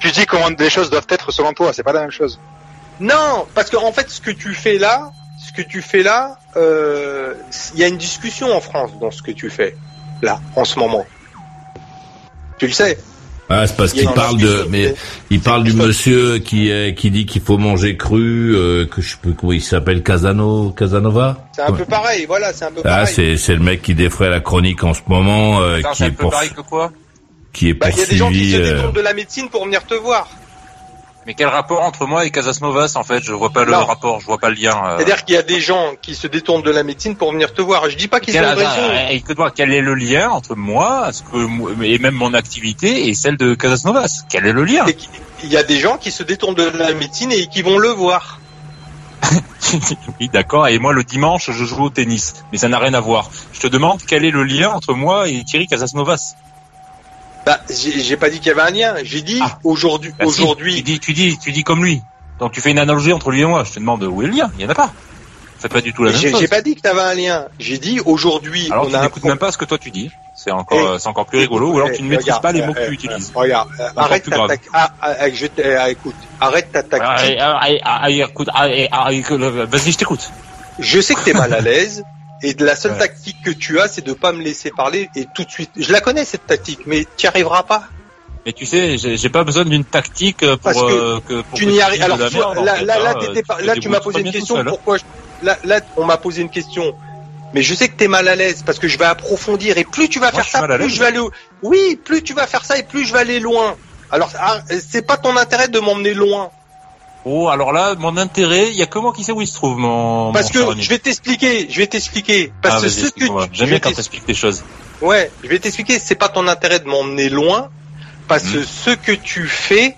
tu, dis comment les choses doivent être selon toi, c'est pas la même chose. Non, parce qu'en en fait, ce que tu fais là, ce que tu fais là, euh, il y a une discussion en France dans ce que tu fais là, en ce moment. Tu le sais. Ah, c'est parce qu'il parle de, mais il parle du monsieur qui qui dit qu'il faut manger cru, euh, que je sais plus comment il s'appelle, Casano, Casanova? C'est un peu pareil, voilà, c'est un peu ah, pareil. Ah, c'est c'est le mec qui défraie la chronique en ce moment, euh, qui est, pour, pareil que quoi? Qui est poursuivi. Bah, il y a des gens qui se détournent de la médecine pour venir te voir. Mais quel rapport entre moi et Casasnovas en fait? Je vois pas le rapport, je vois pas le lien. Euh... C'est-à-dire qu'il y a des gens qui se détournent de la médecine pour venir te voir. Je dis pas qu'ils ont raison. Écoute-moi, quel est le lien entre moi, ce que et même mon activité et celle de Casasnovas Quel est le lien? Il y a des gens qui se détournent de la médecine et qui vont le voir. oui, d'accord. Et moi, le dimanche, je joue au tennis. Mais ça n'a rien à voir. Je te demande quel est le lien entre moi et Thierry Casasnovas. Bah, j'ai pas dit qu'il y avait un lien. J'ai dit ah. aujourd'hui. Bah, aujourd'hui. tu dis, tu dis, tu dis comme lui. Donc tu fais une analogie entre lui et moi. Je te demande où est le lien. Il y en a pas. C'est pas du tout la même chose. J'ai pas dit que tu avais un lien. J'ai dit aujourd'hui. Alors on tu n'écoutes même pas ce que toi tu dis. C'est encore, c'est encore plus rigolo. Ou alors tu ne maîtrises pas les mots que tu utilises. Regarde, arrête ta ah, ah, je ah, écoute, arrête. Vas-y, je t'écoute. Je sais que t'es mal à l'aise. Et la seule tactique que tu as, c'est de pas me laisser parler et tout de suite. Je la connais cette tactique, mais tu n'y arriveras pas. Mais tu sais, j'ai pas besoin d'une tactique pour, Parce que, euh, tu n'y arrives. Alors, là, là, là, là, tu m'as posé une question. Hein. Pourquoi là, là, on m'a posé une question. Mais je sais que t'es mal à l'aise parce que je vais approfondir et plus tu vas faire ça, plus je vais aller. Oui, plus tu vas faire ça et plus je vais aller loin. Alors, c'est pas ton intérêt de m'emmener loin. Oh, alors là, mon intérêt, il y a comment qui sait où il se trouve mon. Parce que je vais t'expliquer, je vais t'expliquer. Parce ah, que ce que tu, j'aime bien quand t'expliques des choses. Ouais, je vais t'expliquer. C'est pas ton intérêt de m'emmener loin, parce que hmm. ce que tu fais,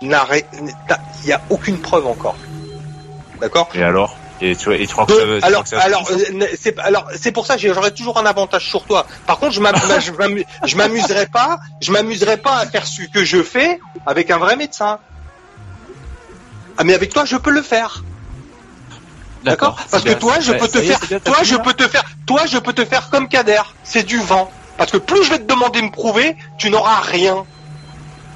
il y a aucune preuve encore. D'accord? Et alors? Et tu, et tu crois que alors, alors, euh, c'est, alors, c'est pour ça que j'aurais toujours un avantage sur toi. Par contre, je m'amuserai pas, je m'amuserai pas à faire ce que je fais avec un vrai médecin. Ah, mais avec toi, je peux le faire. D'accord Parce que toi, je peux te faire, toi, je peux te faire, toi, je peux te faire comme Kader. C'est du vent. Parce que plus je vais te demander de me prouver, tu n'auras rien.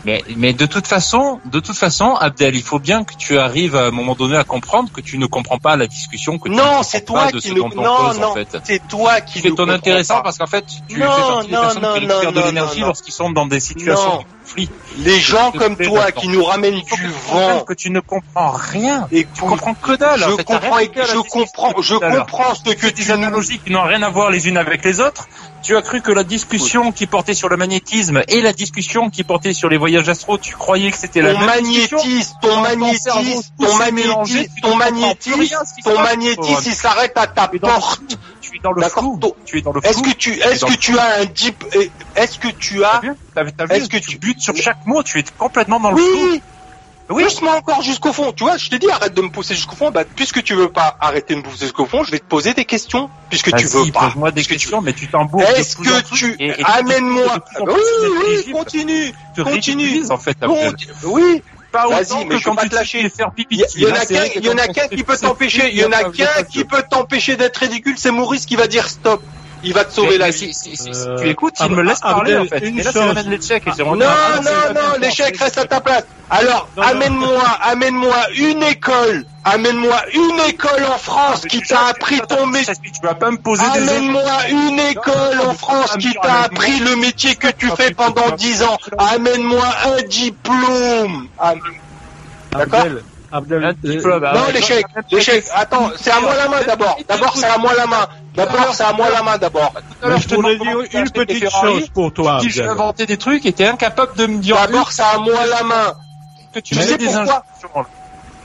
Mais, mais de toute façon, de toute façon, Abdel, il faut bien que tu arrives à un moment donné à comprendre que tu ne comprends pas la discussion que non, c'est toi qui ne... non, non, en fait. c'est toi qui fais ton intéressant parce qu'en fait, tu non, fais partie des personnes qui récupèrent de l'énergie lorsqu'ils sont dans des situations de conflit. Les gens comme toi qui nous ramènent du vent, que tu ne comprends rien, et tu comprends que dalle. Je comprends, je comprends, je comprends ce que tu des analogies qui n'ont rien à voir les unes avec les autres tu as cru que la discussion qui portait sur le magnétisme et la discussion qui portait sur les voyages astro, tu croyais que c'était la même magnétisme, ton magnétisme, ton magnétisme, ton magnétisme, ton magnétisme, il s'arrête à ta porte. Tu es dans le flou. Tu es dans le flou. Est-ce que tu, est-ce que tu as un deep, est-ce que tu as, est-ce que tu sur chaque mot, tu es complètement dans le flou. Oui, pousse-moi encore jusqu'au fond. Tu vois, je t'ai dit arrête de me pousser jusqu'au fond. Bah, puisque tu veux pas arrêter de me pousser jusqu'au fond, je vais te poser des questions. Puisque tu veux pas. Pose-moi des questions, mais tu t'embourges. Est-ce que tu amène-moi Oui, oui, continue, continue. En fait, oui. Pas Vas-y, mais quand tu te lâcher. Il y en a qu'un, il y en a qu'un qui peut t'empêcher, il y en a qu'un qui peut t'empêcher d'être ridicule, c'est Maurice qui va dire stop il va te sauver la vie. Si, tu écoutes, il me laisse parler en fait. Et là, l'échec. Non, non, non, l'échec reste à ta place. Alors, amène-moi, amène-moi une école, amène-moi une école en France qui t'a appris ton métier. Tu vas pas me poser Amène-moi une école en France qui t'a appris le métier que tu fais pendant dix ans. Amène-moi un diplôme. D'accord? Abdel, euh, non, l'échec, l'échec. Attends, c'est à moi la main d'abord. D'abord, c'est à moi la main. D'abord, c'est à moi la main d'abord. je te dire une petite chose pour toi. Si je inventé des trucs et t'es incapable de me dire. D'abord, c'est à moi la main. Que tu sais pourquoi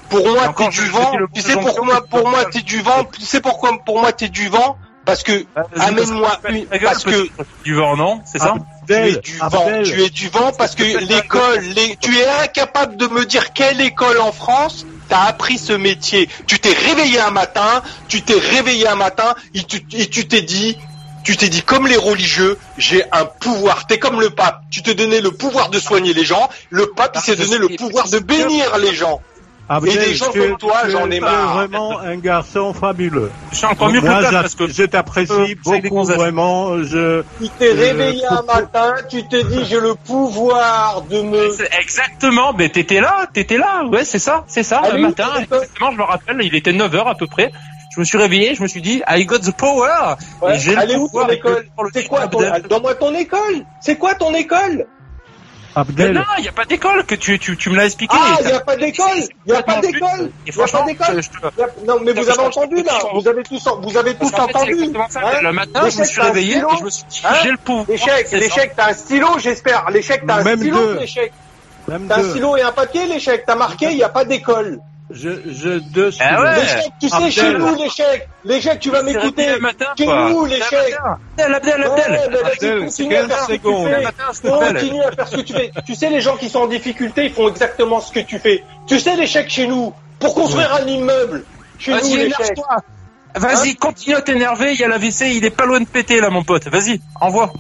Pour moi, t'es du vent. Tu sais pourquoi pour moi t'es du vent. Tu sais pourquoi pour moi t'es du vent Parce que amène-moi une. Parce que du vent, non C'est ça tu es du vent. Tu es du vent parce que l'école, tu es incapable de me dire quelle école en France t'as appris ce métier. Tu t'es réveillé un matin, tu t'es réveillé un matin et tu t'es dit, tu t'es dit comme les religieux, j'ai un pouvoir. T'es comme le pape. Tu te donnais le pouvoir de soigner les gens. Le pape, il s'est donné le pouvoir de bénir les gens. Ah, et des gens comme toi, j'en ai marre. vraiment un garçon fabuleux. Je suis encore mieux Moi, parce que je t'apprécie beaucoup, vraiment. Je, tu t'es réveillé un matin, tu t'es dit, j'ai le pouvoir de me... Exactement, mais t'étais là, t'étais là, ouais, c'est ça, c'est ça, le matin, exactement, je me rappelle, il était 9h à peu près. Je me suis réveillé, je me suis dit, I got the power. Ouais, allez où ton école C'est quoi ton... Donne-moi ton école C'est quoi ton école Abdel. non, il n'y a pas d'école que tu, tu, tu me l'as expliqué. Ah, il n'y a pas d'école. Il n'y a pas d'école. Il n'y a pas d'école. Non, mais vous avez entendu là. Vous avez tous, vous avez tous entendu. Hein le matin, je me suis réveillé et je me suis dit, hein j'ai le pouvoir. L'échec, l'échec, t'as un stylo, j'espère. L'échec, t'as un stylo, l'échec. T'as un stylo et un papier, l'échec. T'as marqué, il n'y a pas d'école. Je, je, deux ah ouais. L'échec, tu sais, chez nous, l'échec. L'échec, tu vas m'écouter. Chez nous, l'échec. Abdel, Abdel, Abdel. Continue à faire ce que tu fais. Continue à faire ce que tu fais. Tu sais, les gens qui sont en difficulté, ils font exactement ce que tu fais. Tu sais, l'échec chez nous, pour construire un immeuble, chez nous l'échec. Vas-y, continue à t'énerver, il y a la WC, il est pas loin de péter là mon pote. Vas-y, envoie.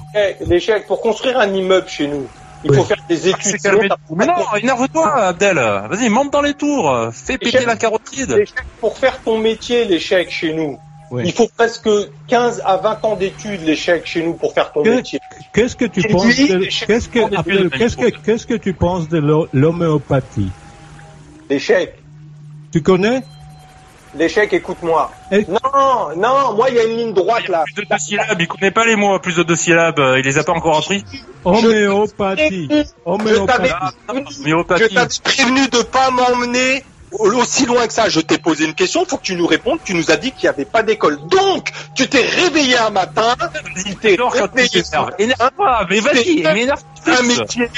L'échec, pour construire un immeuble chez nous, il faut faire des ah, études. mais non, énerve-toi Abdel. Vas-y, monte dans les tours, fais péter la carotide. Pour faire ton métier, l'échec chez nous, il faut presque 15 à 20 ans d'études, l'échec chez nous, pour faire ton métier. Qu'est-ce que tu penses de, qu'est-ce que, qu'est-ce que, qu'est-ce que tu penses de l'homéopathie? L'échec. Tu connais? L'échec, écoute-moi. Non, non, moi il y a une ligne droite là. Plus de deux syllabes, il connaît pas les mots plus de deux syllabes, il les a pas encore appris. Homéopathie. Homéopathie. Je t'avais prévenu de pas m'emmener aussi loin que ça. Je t'ai posé une question, il faut que tu nous répondes. Tu nous as dit qu'il n'y avait pas d'école. Donc, tu t'es réveillé un matin, tu t'es réveillé. Énerve-toi, mais vas-y, Un métier,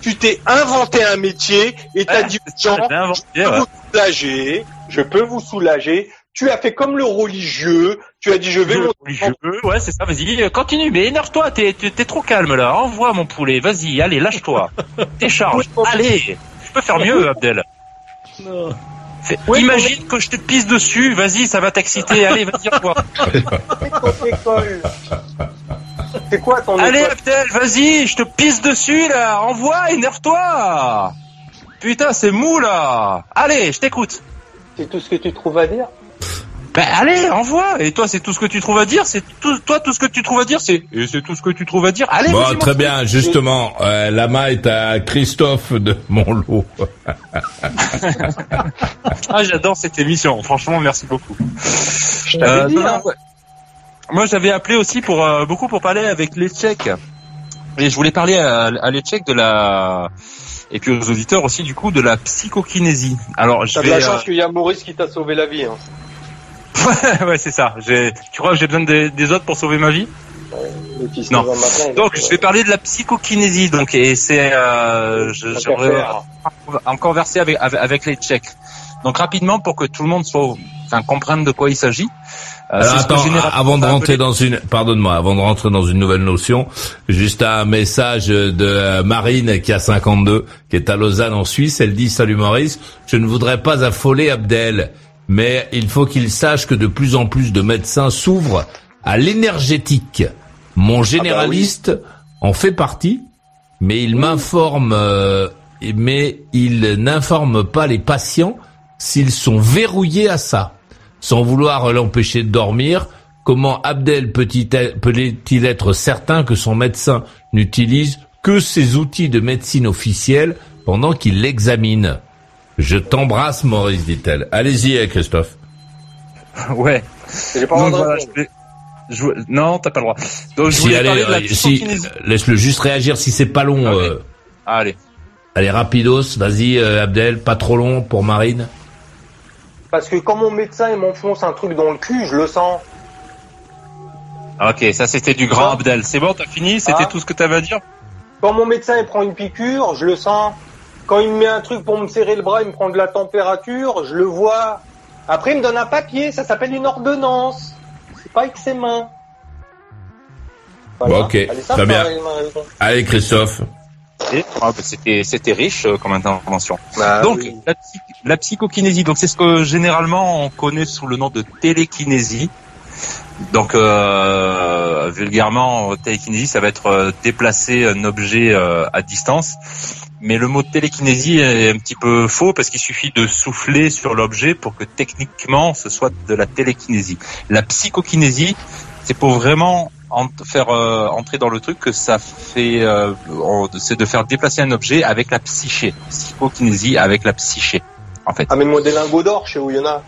tu t'es inventé un métier et t'as dit aux gens, je peux vous soulager, je peux vous soulager. Tu as fait comme le religieux, tu as dit je vais... Le religieux, ouais c'est ça, vas-y, continue, mais énerve-toi, t'es, t'es trop calme là, envoie mon poulet, vas-y, allez, lâche-toi, décharge, allez, je peux faire mieux Abdel. imagine que je te pisse dessus, vas-y, ça va t'exciter, allez, vas-y, envoie. C'est quoi ton Allez Abdel, vas-y, je te pisse dessus là, envoie, énerve-toi. Putain, c'est mou là. Allez, je t'écoute C'est tout ce que tu trouves à dire ben allez, envoie. Et toi, c'est tout ce que tu trouves à dire. C'est tout, toi tout ce que tu trouves à dire. C'est et c'est tout ce que tu trouves à dire. Allez. Bon, très bien. Justement, euh, la main est à Christophe de Montlot. ah, j'adore cette émission. Franchement, merci beaucoup. Euh, hein. Moi, j'avais appelé aussi pour euh, beaucoup pour parler avec les Tchèques. Et je voulais parler à, à les Tchèques de la et puis aux auditeurs aussi du coup de la psychokinésie. Alors, je vais. la chance qu'il y a Maurice qui t'a sauvé la vie. Hein. ouais, c'est ça. Tu crois que j'ai besoin des, autres pour sauver ma vie? Non. Donc, je vais parler de la psychokinésie. Donc, et c'est, euh, j'aimerais encore verser avec, avec, les Tchèques. Donc, rapidement, pour que tout le monde soit, enfin, comprenne de quoi il s'agit. Euh, Alors attends, avant de rentrer dans une, pardonne-moi, avant de rentrer dans une nouvelle notion, juste un message de Marine qui a 52, qui est à Lausanne en Suisse. Elle dit salut Maurice, je ne voudrais pas affoler Abdel mais il faut qu'il sache que de plus en plus de médecins s'ouvrent à l'énergétique. Mon ah bah généraliste en fait partie, mais il m'informe, euh, mais il n'informe pas les patients s'ils sont verrouillés à ça, sans vouloir l'empêcher de dormir. Comment Abdel peut-il être certain que son médecin n'utilise que ses outils de médecine officielle pendant qu'il l'examine? Je t'embrasse, Maurice, dit-elle. Allez-y, eh, Christophe. Ouais. J'ai pas Non, t'as pas le droit. Donc, je si, allez, euh, si, laisse-le juste réagir si c'est pas long. Euh. Allez. Allez, rapidos, vas-y, euh, Abdel, pas trop long pour Marine. Parce que quand mon médecin il m'enfonce un truc dans le cul, je le sens. Ok, ça c'était du grand Abdel. C'est bon, t'as fini? C'était ah. tout ce que t'avais à dire? Quand mon médecin il prend une piqûre, je le sens. Quand il me met un truc pour me serrer le bras, il me prend de la température, je le vois. Après, il me donne un papier, ça s'appelle une ordonnance. C'est pas avec ses mains. ok, Allez, très bien. Allez, Christophe. Ah, bah, c'était c'était riche euh, comme intervention. Bah donc la, psychokinésie, donc c'est ce que généralement on connaît sous le nom de télékinésie. Donc euh, vulgairement, télékinésie, ça va être euh, déplacer un objet euh, à distance mais le mot télékinésie est un petit peu faux parce qu'il suffit de souffler sur l'objet pour que techniquement ce soit de la télékinésie. La psychokinésie, c'est pour vraiment faire euh, entrer dans le truc que ça fait, euh, c'est de faire déplacer un objet avec la psyché. Psychokinésie avec la psyché, en fait. Ah mais moi des lingots d'or chez Oyonnax.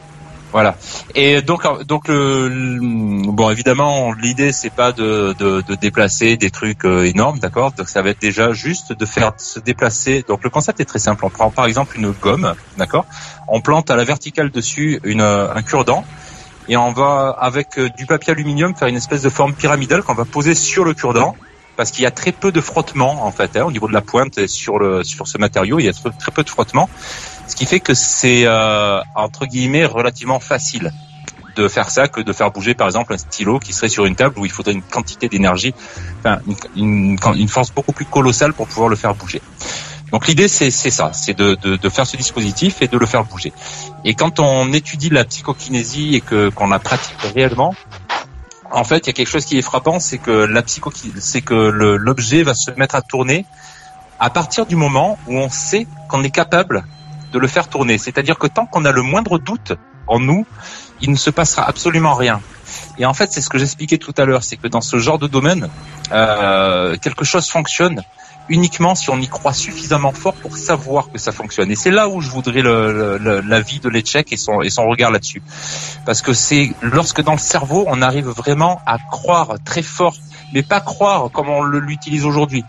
Voilà. Et donc, donc le, bon, évidemment, l'idée c'est pas de, de, de, déplacer des trucs euh, énormes, d'accord? Donc ça va être déjà juste de faire se déplacer. Donc le concept est très simple. On prend par exemple une gomme, d'accord? On plante à la verticale dessus une, un cure-dent et on va avec euh, du papier aluminium faire une espèce de forme pyramidale qu'on va poser sur le cure-dent parce qu'il y a très peu de frottement en fait hein, au niveau de la pointe et sur le sur ce matériau il y a très, très peu de frottement ce qui fait que c'est euh, entre guillemets relativement facile de faire ça que de faire bouger par exemple un stylo qui serait sur une table où il faudrait une quantité d'énergie, enfin une, une, force beaucoup plus colossale pour pouvoir le faire bouger. Donc l'idée c'est ça, c'est de, de, de, faire ce dispositif et de le faire bouger. Et quand on étudie la psychokinésie et que qu'on la pratique réellement, en fait, il y a quelque chose qui est frappant, c'est que la c'est que l'objet va se mettre à tourner à partir du moment où on sait qu'on est capable de le faire tourner. C'est-à-dire que tant qu'on a le moindre doute en nous, il ne se passera absolument rien. Et en fait, c'est ce que j'expliquais tout à l'heure, c'est que dans ce genre de domaine, euh, quelque chose fonctionne uniquement si on y croit suffisamment fort pour savoir que ça fonctionne. Et c'est là où je voudrais l'avis de l'échec et son, et son regard là-dessus. Parce que c'est lorsque dans le cerveau, on arrive vraiment à croire très fort, mais pas croire comme on l'utilise aujourd'hui.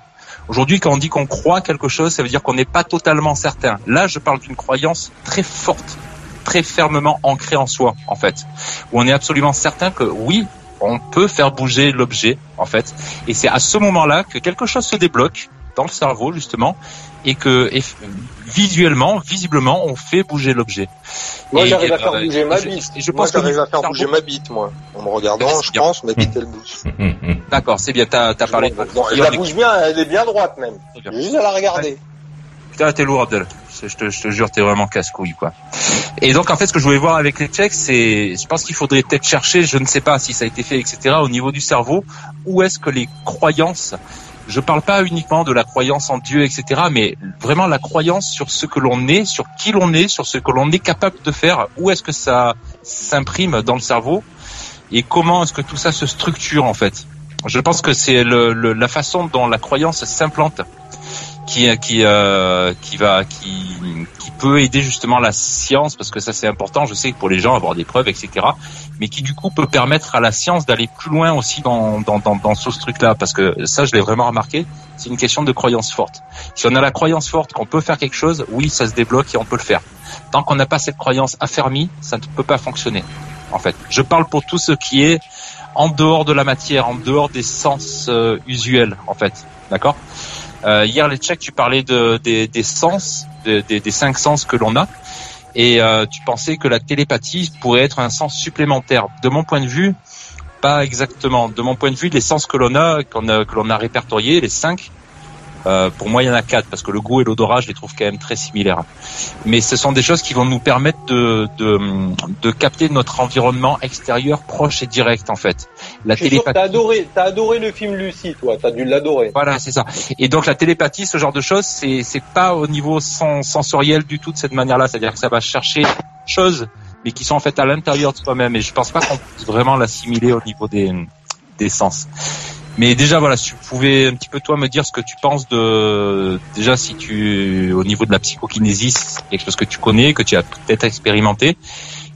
Aujourd'hui, quand on dit qu'on croit quelque chose, ça veut dire qu'on n'est pas totalement certain. Là, je parle d'une croyance très forte, très fermement ancrée en soi, en fait, où on est absolument certain que oui, on peut faire bouger l'objet, en fait. Et c'est à ce moment-là que quelque chose se débloque dans le cerveau justement et que visuellement, visiblement, on fait bouger l'objet. Moi, j'arrive à faire euh, bouger ma bite. Je, pense j'arrive à faire bouger ma bite, moi. En me regardant, je pense, ma bite elle bouge. D'accord, c'est bien. T'as as parlé. De... elle bouge bien, elle est bien droite même. Juste à la regarder. Putain, t'es lourd, Abdel. Je te, je te jure, t'es vraiment casse-couille, quoi. Et donc, en fait, ce que je voulais voir avec les Tchèques, c'est, je pense qu'il faudrait peut-être chercher, je ne sais pas si ça a été fait, etc., au niveau du cerveau, où est-ce que les croyances je parle pas uniquement de la croyance en Dieu, etc., mais vraiment la croyance sur ce que l'on est, sur qui l'on est, sur ce que l'on est capable de faire, où est-ce que ça s'imprime dans le cerveau et comment est-ce que tout ça se structure en fait? Je pense que c'est la façon dont la croyance s'implante qui qui euh, qui va qui qui peut aider justement la science parce que ça c'est important. Je sais que pour les gens avoir des preuves etc. Mais qui du coup peut permettre à la science d'aller plus loin aussi dans dans dans, dans ce truc-là parce que ça je l'ai vraiment remarqué. C'est une question de croyance forte. Si on a la croyance forte qu'on peut faire quelque chose, oui ça se débloque et on peut le faire. Tant qu'on n'a pas cette croyance affermie, ça ne peut pas fonctionner. En fait, je parle pour tout ce qui est en dehors de la matière, en dehors des sens euh, usuels en fait. D'accord? Euh, hier, les Tchèques, tu parlais de, des, des sens, des, des, cinq sens que l'on a, et euh, tu pensais que la télépathie pourrait être un sens supplémentaire. De mon point de vue, pas exactement. De mon point de vue, les sens que l'on a, a, que l'on a répertoriés, les cinq, euh, pour moi, il y en a quatre parce que le goût et l'odorat, je les trouve quand même très similaires. Mais ce sont des choses qui vont nous permettre de, de, de capter notre environnement extérieur proche et direct en fait. La télépathie. T'as adoré, t'as adoré le film Lucie, toi. T'as dû l'adorer. Voilà, c'est ça. Et donc la télépathie, ce genre de choses, c'est c'est pas au niveau sensoriel du tout de cette manière-là. C'est-à-dire que ça va chercher choses, mais qui sont en fait à l'intérieur de soi-même. Et je pense pas qu'on puisse vraiment l'assimiler au niveau des des sens. Mais déjà voilà, si tu pouvais un petit peu toi me dire ce que tu penses de déjà si tu au niveau de la psychokinésie, quelque chose que tu connais, que tu as peut-être expérimenté,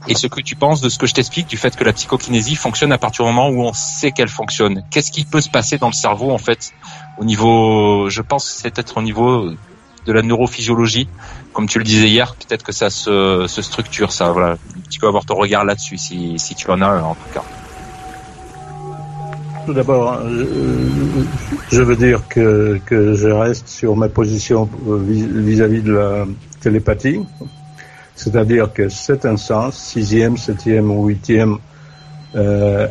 et ce que tu penses de ce que je t'explique du fait que la psychokinésie fonctionne à partir du moment où on sait qu'elle fonctionne. Qu'est-ce qui peut se passer dans le cerveau en fait au niveau, je pense que c'est peut-être au niveau de la neurophysiologie, comme tu le disais hier, peut-être que ça se, se structure ça. Voilà, tu peux avoir ton regard là-dessus si si tu en as en tout cas. Tout d'abord, euh, je veux dire que, que, je reste sur ma position vis-à-vis de la télépathie, c'est-à-dire que cet instance, sixième, septième ou huitième, euh,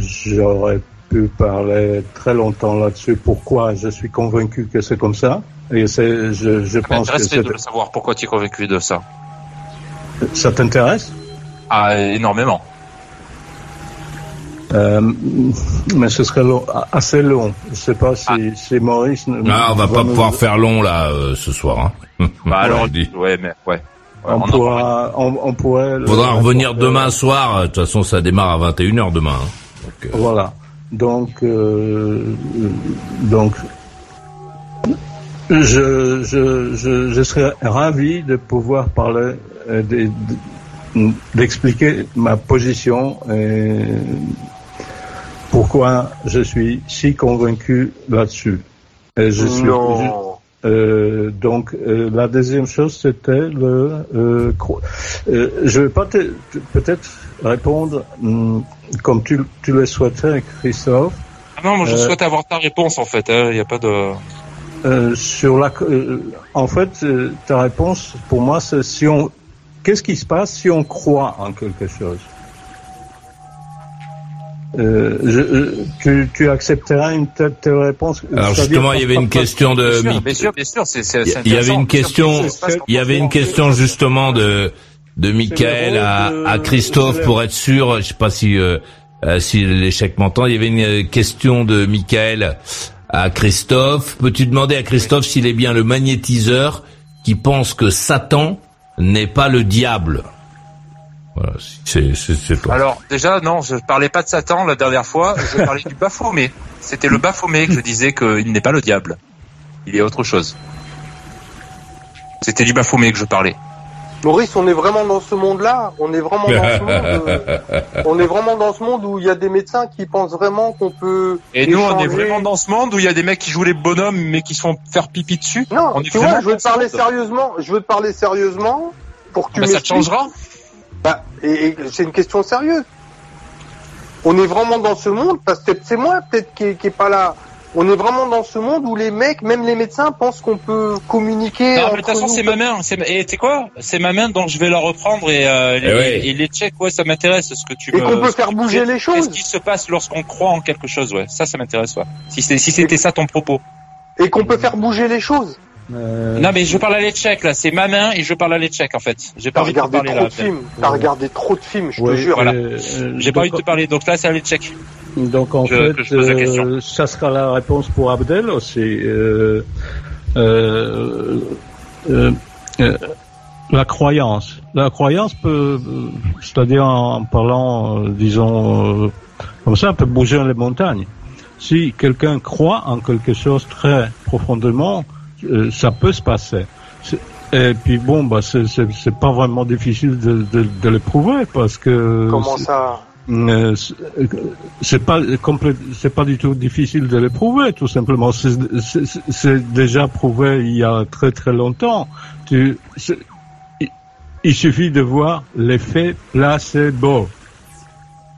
j'aurais pu parler très longtemps là-dessus. Pourquoi je suis convaincu que c'est comme ça? Et c'est, je, je pense que c'est de savoir pourquoi tu es convaincu de ça. Ça t'intéresse? Ah, énormément. Euh, mais ce serait assez long. Je sais pas si, ah. Maurice. Ah, on va, pas pouvoir faire long là euh, ce soir. Hein. Bah alors, ouais, mais ouais. on, pourra, on, pourrait. Faudra revenir demain soir. De toute façon, ça démarre à 21h demain. Hein. Euh. Voilà. Donc, donc, je, je, je, je, serais ravi de pouvoir parler, d'expliquer ma position et pourquoi je suis si convaincu là-dessus. Je suis, euh, donc euh, la deuxième chose c'était le euh, euh je vais pas peut-être répondre hum, comme tu, tu le souhaitais Christophe. Ah non, moi je souhaite avoir ta réponse en fait. Hein. Il n'y a pas de. sur la, en fait, ta réponse pour moi c'est si on, qu'est-ce qui se passe si on croit en quelque chose? Euh, je, tu, tu accepteras une telle, réponse? Alors justement, il y avait une question de. Bien sûr, bien sûr, Il y avait une question. Il y avait une question justement de de Michael à, à Christophe pour être sûr. Je sais pas si euh, euh, si l'échec m'entend. Il y avait une question de Michael à Christophe. Peux-tu demander à Christophe s'il est bien le magnétiseur qui pense que Satan n'est pas le diable? Voilà, c'est toi. Alors déjà non, je parlais pas de Satan la dernière fois, je parlais du Baphomet. C'était le Baphomet que je disais qu'il n'est pas le diable. Il est autre chose. C'était du Baphomet que je parlais. Maurice, on est vraiment dans ce monde-là. On est vraiment dans ce monde. Euh, on est vraiment dans ce monde où il y a des médecins qui pensent vraiment qu'on peut. Et nous, on est vraiment dans ce monde où il y a des mecs qui jouent les bonhommes mais qui se font faire pipi dessus. Non, on tu vois, je veux te parler sérieusement. Je veux te parler sérieusement pour que tu bah, Ça changera. Bah, et, c'est une question sérieuse. On est vraiment dans ce monde, parce que c'est moi peut-être qui, qui est pas là. On est vraiment dans ce monde où les mecs, même les médecins, pensent qu'on peut communiquer. Non, de toute façon, c'est ma main. Et tu quoi? C'est ma main, donc je vais la reprendre et, euh, eh et, les checks, ouais, ça m'intéresse. Ce que tu et qu'on peut faire bouger les choses. Qu'est-ce qui se passe lorsqu'on croit en quelque chose, ouais. Ça, ça m'intéresse, ouais. Si c'était si c'était ça ton propos. Et qu'on peut faire bouger les choses. Euh... Non mais je parle à l'échec là, c'est ma main et je parle à l'échec en fait. J'ai pas envie de parler trop là. De films. T'as regardé trop de films, je te jure. Voilà. Euh, J'ai pas envie de te parler, donc là c'est à l'échec. Donc en fait, euh, ça sera la réponse pour Abdel aussi. Euh, euh, euh, la croyance. La croyance peut, c'est-à-dire en parlant, disons, comme ça, peut bouger les montagnes. Si quelqu'un croit en quelque chose très profondément, euh, ça peut se passer. Et puis bon, bah c'est pas vraiment difficile de, de, de le prouver parce que. Comment ça euh, c'est pas c'est pas du tout difficile de le prouver tout simplement c'est déjà prouvé il y a très très longtemps tu il suffit de voir l'effet placebo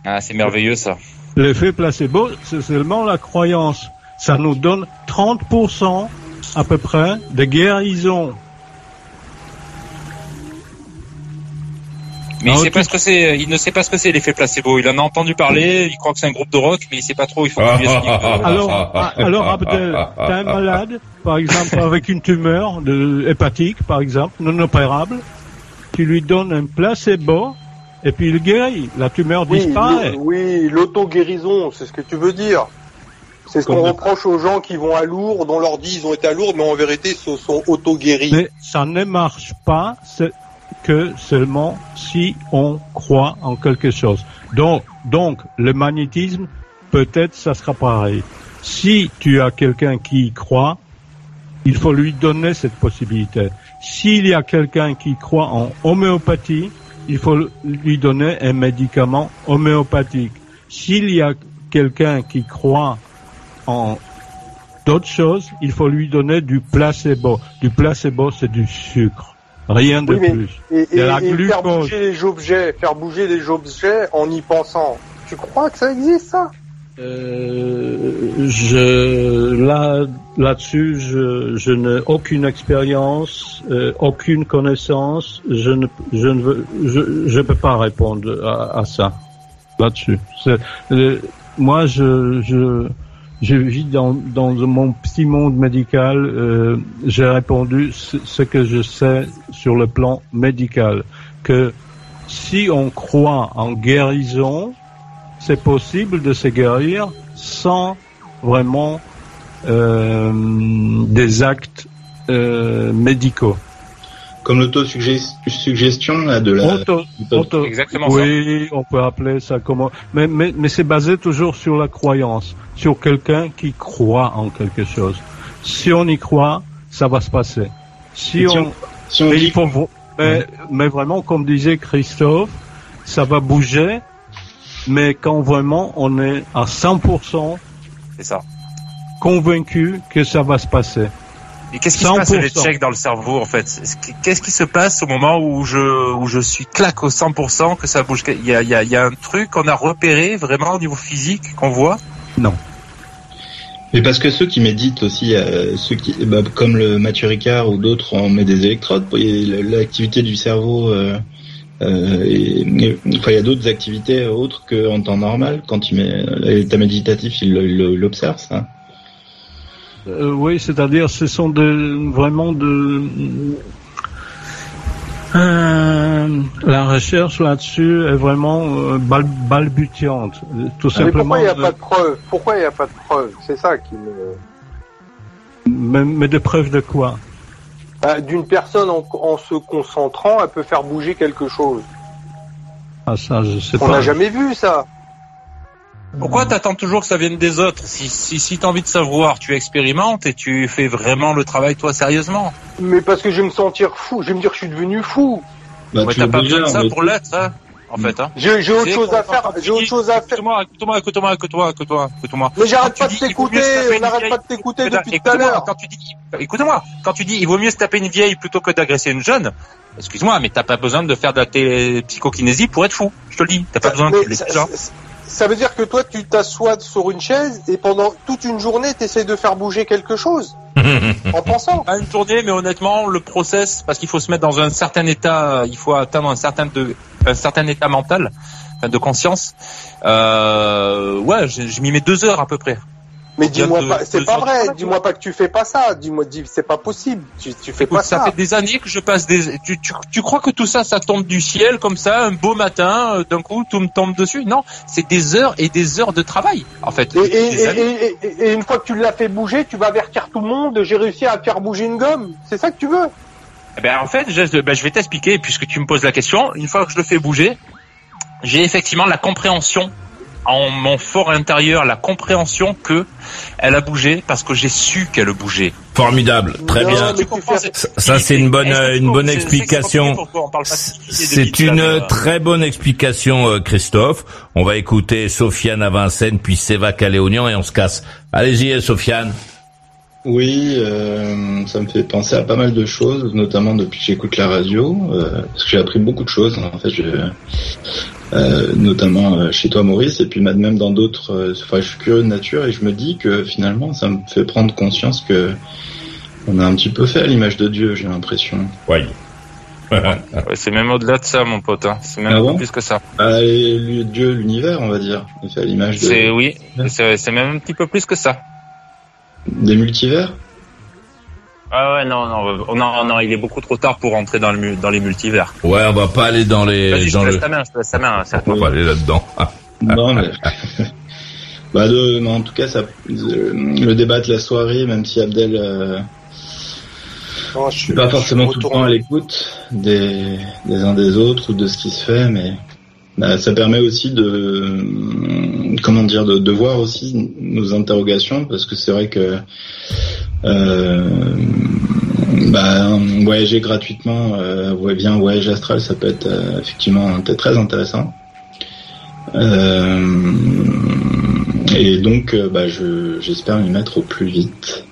ah c'est merveilleux ça l'effet placebo c'est seulement la croyance ça nous donne 30% à peu près de guérison. Mais il, sait pas ce que c'est, il ne sait pas ce que c'est l'effet placebo. Il en a entendu parler, il croit que c'est un groupe de rock, mais il sait pas trop. Il faut lui alors, alors Abdel, t'as un malade, par exemple avec une tumeur de, hépatique, par exemple, non opérable, tu lui donnes un placebo et puis il guérit. La tumeur disparaît. Oui, l'auto-guérison, c'est ce que tu veux dire. C'est ce qu'on reproche aux gens qui vont à Lourdes, dont leur dit ils ont été à Lourdes, mais en vérité se sont auto-guéris. Mais ça ne marche pas que seulement si on croit en quelque chose. Donc, donc le magnétisme, peut-être ça sera pareil. Si tu as quelqu'un qui y croit, il faut lui donner cette possibilité. S'il y a quelqu'un qui croit en homéopathie, il faut lui donner un médicament homéopathique. S'il y a quelqu'un qui croit en d'autres choses, il faut lui donner du placebo. Du placebo, c'est du sucre. Rien de plus. Et, faire bouger les objets, faire bouger les objets en y pensant. Tu crois que ça existe, ça? Euh, je là là-dessus, je, je n'ai aucune expérience, euh, aucune connaissance. Je ne je ne veux, je, je peux pas répondre à, à ça là-dessus. Euh, moi, je je je vis dans, mon petit monde médical. Euh, J'ai répondu ce, que je sais sur le plan médical, que si on croit en guérison, c'est possible de se guérir sans vraiment euh, des actes euh, médicaux. Comme l'autosuggestion là de la. Auto, Exactement oui, on peut appeler ça comment. Mais mais mais c'est basé toujours sur la croyance, sur quelqu'un qui croit en quelque chose. Si on y croit, ça va se passer. Si on, si on, mais, dit... faut, mais, mais vraiment, comme disait Christophe, ça va bouger, mais quand vraiment on est à 100%, c'est ça, convaincu que ça va se passer. Et qu'est-ce qui se passe les checks dans le cerveau en fait Qu'est-ce qui se passe au moment où je où je suis claque au 100% que ça bouge Il y a, il y a, il y a un truc qu'on a repéré vraiment au niveau physique qu'on voit? Non. Mais parce que ceux qui méditent aussi, euh, ceux qui, bah, comme le Mathieu Ricard ou d'autres, on met des électrodes. L'activité du cerveau euh, Euh, et, enfin, il y a d'autres activités autres qu'en temps normal. Quand il met l'état méditatif, il l'observe, ça. Euh, oui, c'est-à-dire, ce sont de, vraiment de. Euh, la recherche là-dessus est vraiment euh, balbutiante, tout simplement. pourquoi il n'y a pas de preuves Pourquoi il n'y a pas de preuves C'est ça qui me. Mais, mais de preuves de quoi? Bah, d'une personne en, se concentrant, elle peut faire bouger quelque chose. Ah ça, je sais On n'a jamais vu ça. Pourquoi t'attends toujours que ça vienne des autres Si si si t'as envie de savoir, tu expérimentes et tu fais vraiment le travail toi sérieusement. Mais parce que je vais me sentir fou, je vais me dire que je suis devenu fou. Bah, ouais, t'as pas besoin de ça pour l'être, hein en fait. Hein. J'ai autre chose à faire. J'ai autre chose à faire. Écoute-moi, écoute-moi, écoute-moi, écoute-moi, écoute-moi, écoute-moi. Mais j'arrête pas de t'écouter. On n'arrête pas de t'écouter depuis tout à l'heure. Quand tu dis, écoute-moi, quand tu dis, il vaut mieux se taper une vieille plutôt que d'agresser une jeune. Excuse-moi, mais t'as pas besoin de faire de la psychokinésie pour être fou. Je te le dis. T'as pas besoin de ça veut dire que toi, tu t'assois sur une chaise et pendant toute une journée, tu essaies de faire bouger quelque chose en pensant. Pas une journée, mais honnêtement, le process, parce qu'il faut se mettre dans un certain état, il faut atteindre un certain, de, un certain état mental, de conscience. Euh, ouais, je m'y mets deux heures à peu près. Mais dis-moi pas, c'est pas vrai. Dis-moi pas que tu fais pas ça. Dis-moi, dis, c'est pas possible. Tu, tu fais pas ça. Ça fait des années que je passe des. Tu, tu, tu, crois que tout ça, ça tombe du ciel comme ça, un beau matin, euh, d'un coup, tout me tombe dessus? Non, c'est des heures et des heures de travail, en fait. Et, et, et, et une fois que tu l'as fait bouger, tu vas avertir tout le monde. J'ai réussi à faire bouger une gomme. C'est ça que tu veux? Eh ben, en fait, je, ben, je vais t'expliquer puisque tu me poses la question. Une fois que je le fais bouger, j'ai effectivement la compréhension en mon fort intérieur la compréhension que elle a bougé parce que j'ai su qu'elle bougeait. Formidable, très bien. Ça, c'est une bonne une bonne explication. C'est une très bonne explication, euh, Christophe. On va écouter Sofiane à Vincennes puis Séva Caléonian et on se casse. Allez-y, Sofiane. Oui, euh, ça me fait penser à pas mal de choses, notamment depuis que j'écoute la radio, euh, parce que j'ai appris beaucoup de choses. En fait, je, euh, notamment euh, chez toi Maurice, et puis même dans d'autres. Euh, enfin, je suis curieux de nature et je me dis que finalement, ça me fait prendre conscience que on a un petit peu fait à l'image de Dieu, j'ai l'impression. Oui. c'est même au-delà de ça, mon pote. Hein. C'est même ah plus que ça. Ah, Dieu, l'univers, on va dire. fait à l'image de. C'est oui. C'est même un petit peu plus que ça. Des multivers? Ah ouais, non, non, non, non, il est beaucoup trop tard pour rentrer dans, le, dans les multivers. Ouais, on va pas aller dans les. dans je te laisse ta main, je te laisse ta main. On va pas aller là-dedans. non, mais. bah, de, en tout cas, ça, le débat de la soirée, même si Abdel. Euh, je suis pas forcément tout le temps à l'écoute des, des uns des autres ou de ce qui se fait, mais bah, ça permet aussi de comment dire de, voir aussi nos interrogations parce que c'est vrai que euh, bah, voyager gratuitement, euh, ouais, bien voyage astral, ça peut être euh, effectivement très intéressant. Euh, et donc, bah, j'espère m'y mettre au plus vite.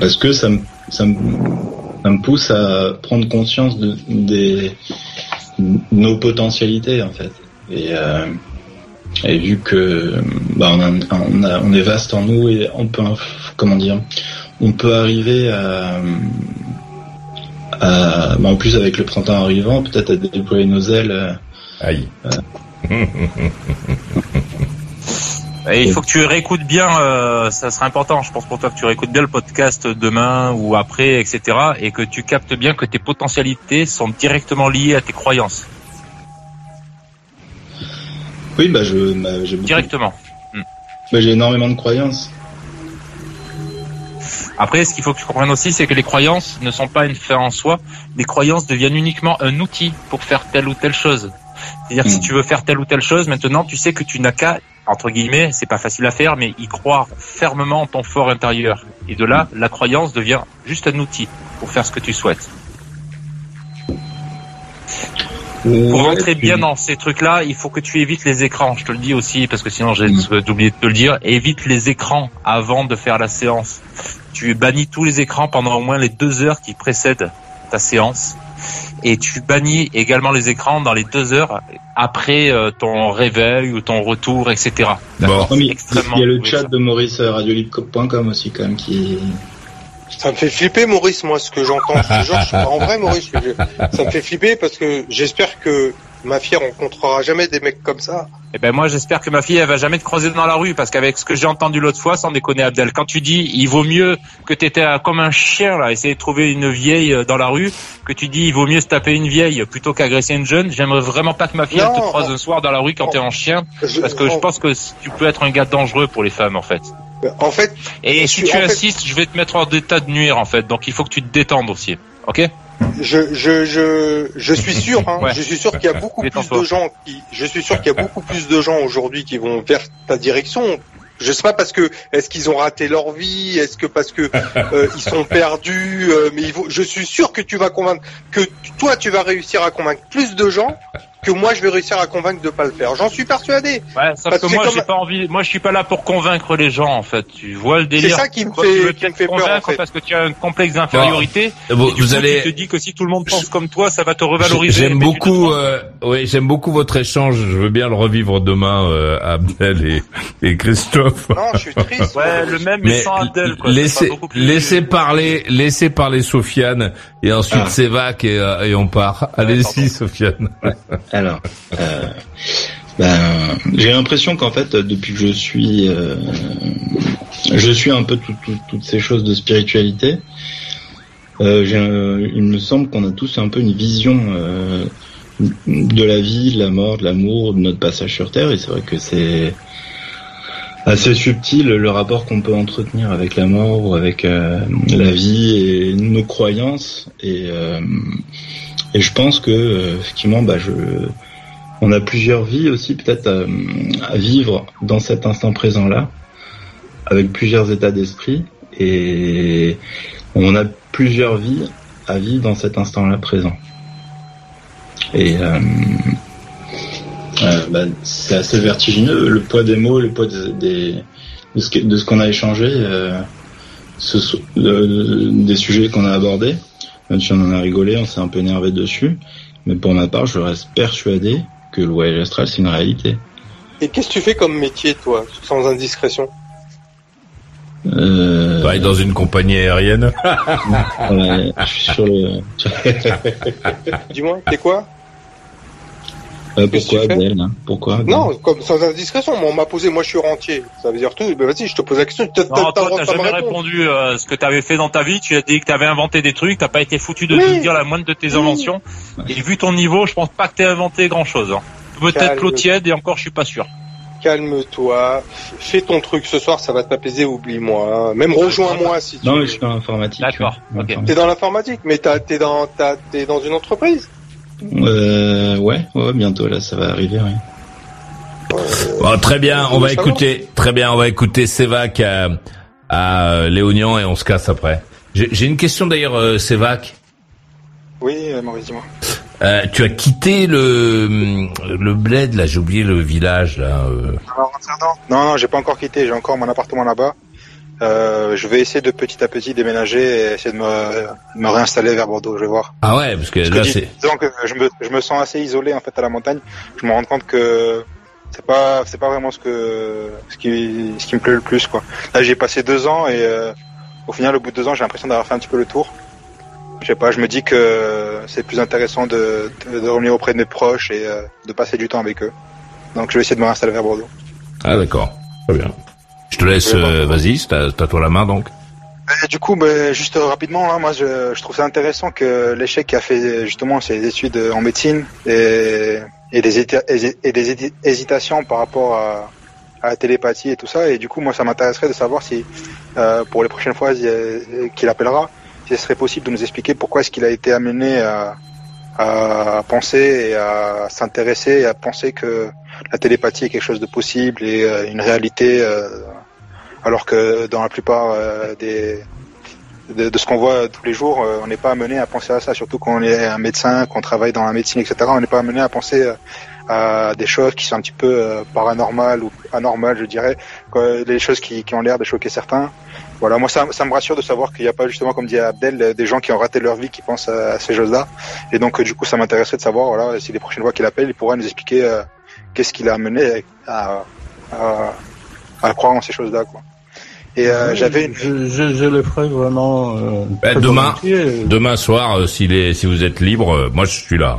parce que ça me, ça, me, ça me pousse à prendre conscience de, des, nos potentialités, en fait. Et, et vu que bah, on, on, est vaste en nous et on peut comment dire on peut arriver à, à bah, en plus avec le printemps arrivant peut-être à déployer nos ailes. Euh, Aïe. Euh. il faut que tu réécoutes bien, euh, ça serait important, je pense pour toi que tu réécoutes bien le podcast demain ou après, etc. Et que tu captes bien que tes potentialités sont directement liées à tes croyances. Oui, bah je, bah, j'ai directement. Hmm. Bah, j'ai énormément de croyances. Après, ce qu'il faut que tu comprennes aussi, c'est que les croyances ne sont pas une fin en soi. Les croyances deviennent uniquement un outil pour faire telle ou telle chose. C'est-à-dire si hmm. tu veux faire telle ou telle chose, maintenant tu sais que tu n'as qu'à, entre guillemets, c'est pas facile à faire, mais y croire fermement en ton fort intérieur. Et de là, la croyance devient juste un outil pour faire ce que tu souhaites. Pour rentrer bien dans ces trucs-là, il faut que tu évites les écrans. Je te le dis aussi parce que sinon j'ai mm. oublié de te le dire. Évite les écrans avant de faire la séance. Tu bannis tous les écrans pendant au moins les deux heures qui précèdent ta séance. Et tu bannis également les écrans dans les deux heures après euh, ton réveil ou ton retour, etc. Bon. Il y a le chat de Maurice radiolibre.com aussi quand même qui Ça me fait flipper, Maurice, moi, ce que j'entends. en vrai, Maurice, ça me fait flipper parce que j'espère que ma fille rencontrera jamais des mecs comme ça. Eh ben moi j'espère que ma fille elle va jamais te croiser dans la rue parce qu'avec ce que j'ai entendu l'autre fois, sans déconner Abdel, quand tu dis il vaut mieux que tu étais comme un chien là, essayer de trouver une vieille euh, dans la rue, que tu dis il vaut mieux se taper une vieille plutôt qu'agresser une jeune, j'aimerais vraiment pas que ma fille te croise un soir dans la rue quand tu es en chien parce que je pense que tu peux être un gars dangereux pour les femmes en fait. En fait. Et si tu insistes, je vais te mettre hors d'état de nuire en fait, donc il faut que tu te détendes aussi, ok? Je, je, je, je suis sûr, hein, je suis sûr qu'il y a beaucoup plus de gens qui, je suis sûr qu'il y a beaucoup plus de gens aujourd'hui qui vont vers ta direction. Je sais pas parce que est-ce qu'ils ont raté leur vie, est-ce que parce que euh, ils sont perdus, euh, mais je suis sûr que tu vas convaincre, que toi tu vas réussir à convaincre plus de gens que moi je vais réussir à convaincre de pas le faire. J'en suis persuadé. Ouais, sauf que, moi j'ai pas envie. Moi je suis pas là pour convaincre les gens en fait. Tu vois le délire. C'est ça qui me fait, qui me fait peur en fait. Parce que tu as un complexe d'infériorité. vous, vous allez. Tu te dis que si tout le monde pense comme toi, ça va te revaloriser. J'aime beaucoup. Euh, oui, j'aime beaucoup votre échange. Je veux bien le revivre demain, euh, Abdel et, et Christophe. Non, je suis triste. ouais, le même mais, sans Abdel. Quoi. Laissez, laissez parler, laissez parler Sofiane et ensuite ah. Sévac et, euh, et on part. Allez-y, Sofiane. Alors, euh, ben, j'ai l'impression qu'en fait, depuis que je suis, euh, je suis un peu toutes ces choses de spiritualité. Euh, il me semble qu'on a tous un peu une vision de la vie, de la mort, de l'amour, de notre passage sur Terre, et c'est vrai que c'est assez subtil le rapport qu'on peut entretenir avec la mort ou avec la vie et nos croyances et je pense que effectivement bah je on a plusieurs vies aussi peut-être à, vivre dans cet instant présent là, avec plusieurs états d'esprit, et on a plusieurs vies à vivre dans cet instant là présent. Et euh, euh, bah, c'est assez vertigineux le poids des mots, le poids de ce qu'on a échangé, euh, des sujets qu'on a abordés. Même si on en a rigolé, on s'est un peu énervé dessus. Mais pour ma part, je reste persuadé que le voyage astral, c'est une réalité. Et qu'est-ce que tu fais comme métier, toi, sans indiscrétion euh... dans une compagnie aérienne. ouais, je suis sur le. Dis-moi, t'es quoi euh, pourquoi hein? Pourquoi Non, comme sans indiscrétion. on m'a posé, moi je suis rentier. Ça veut dire tout. Ben vas-y, je te pose la question. Non, toi, t'as jamais répondu euh, ce que t'avais fait dans ta vie. Tu as dit que t'avais inventé des trucs. T'as pas été foutu de dire la moindre de tes inventions. Et vu ton niveau, je pense pas que t'aies inventé grand chose. Hein. Peut-être l'eau tiède et encore, je suis pas sûr. Calme-toi, fais ton truc ce soir, ça va t'apaiser, oublie-moi. Hein. Même rejoins-moi si tu non, veux. Non, je suis dans l'informatique. D'accord. T'es dans l'informatique, mais t'es dans, t'es dans une entreprise. Euh, ouais, ouais, bientôt là, ça va arriver. Bon, très bien, on va écouter, très bien, on va écouter Sévac à, à Léonian et on se casse après. J'ai une question d'ailleurs, euh, Sévac. Oui, euh, Maurice, dis-moi. Euh, tu as quitté le le bled là, j'ai oublié le village là. Euh. Non, non, j'ai pas encore quitté, j'ai encore mon appartement là-bas. Euh, je vais essayer de petit à petit déménager et essayer de me, me réinstaller vers Bordeaux, je vais voir. Ah ouais, parce que là c'est. Donc je me, je me sens assez isolé en fait à la montagne. Je me rends compte que c'est pas c'est pas vraiment ce que ce qui ce qui me plaît le plus quoi. Là j'ai passé deux ans et euh, au final au bout de deux ans j'ai l'impression d'avoir fait un petit peu le tour. Je sais pas, je me dis que c'est plus intéressant de, de, revenir auprès de mes proches et euh, de passer du temps avec eux. Donc je vais essayer de me réinstaller vers Bordeaux. Ah d'accord, très bien. Je te laisse, euh, vas-y, t'as toi la main donc. du coup, bah, juste rapidement, hein, moi je, je, trouve ça intéressant que l'échec qui a fait justement ses études en médecine et, et, des, et des hésitations par rapport à, à, la télépathie et tout ça. Et du coup, moi ça m'intéresserait de savoir si euh, pour les prochaines fois qu'il appellera, si ce serait possible de nous expliquer pourquoi est-ce qu'il a été amené à, à penser et à s'intéresser et à penser que la télépathie est quelque chose de possible et euh, une réalité euh, alors que dans la plupart euh, des de, ce qu'on voit tous les jours, euh, on n'est pas amené à penser à ça, surtout quand on est un médecin, qu'on travaille dans la médecine, etc. On n'est pas amené à penser euh, à des choses qui sont un petit peu paranormales ou anormales, je dirais, des choses qui, qui ont l'air de choquer certains. Voilà, moi ça, ça me rassure de savoir qu'il n'y a pas justement, comme dit Abdel, des gens qui ont raté leur vie qui pensent à, ces choses-là. Et donc du coup, ça m'intéresserait de savoir, voilà, si les prochaines fois qu'il appelle, il pourra nous expliquer qu'est-ce qui l'a amené à, à, à croire en ces choses-là, quoi. Et euh, j'avais une... je, je, je, le ferai vraiment euh, ben, demain. Demain soir, euh, s'il est, si vous êtes libre, moi je suis là.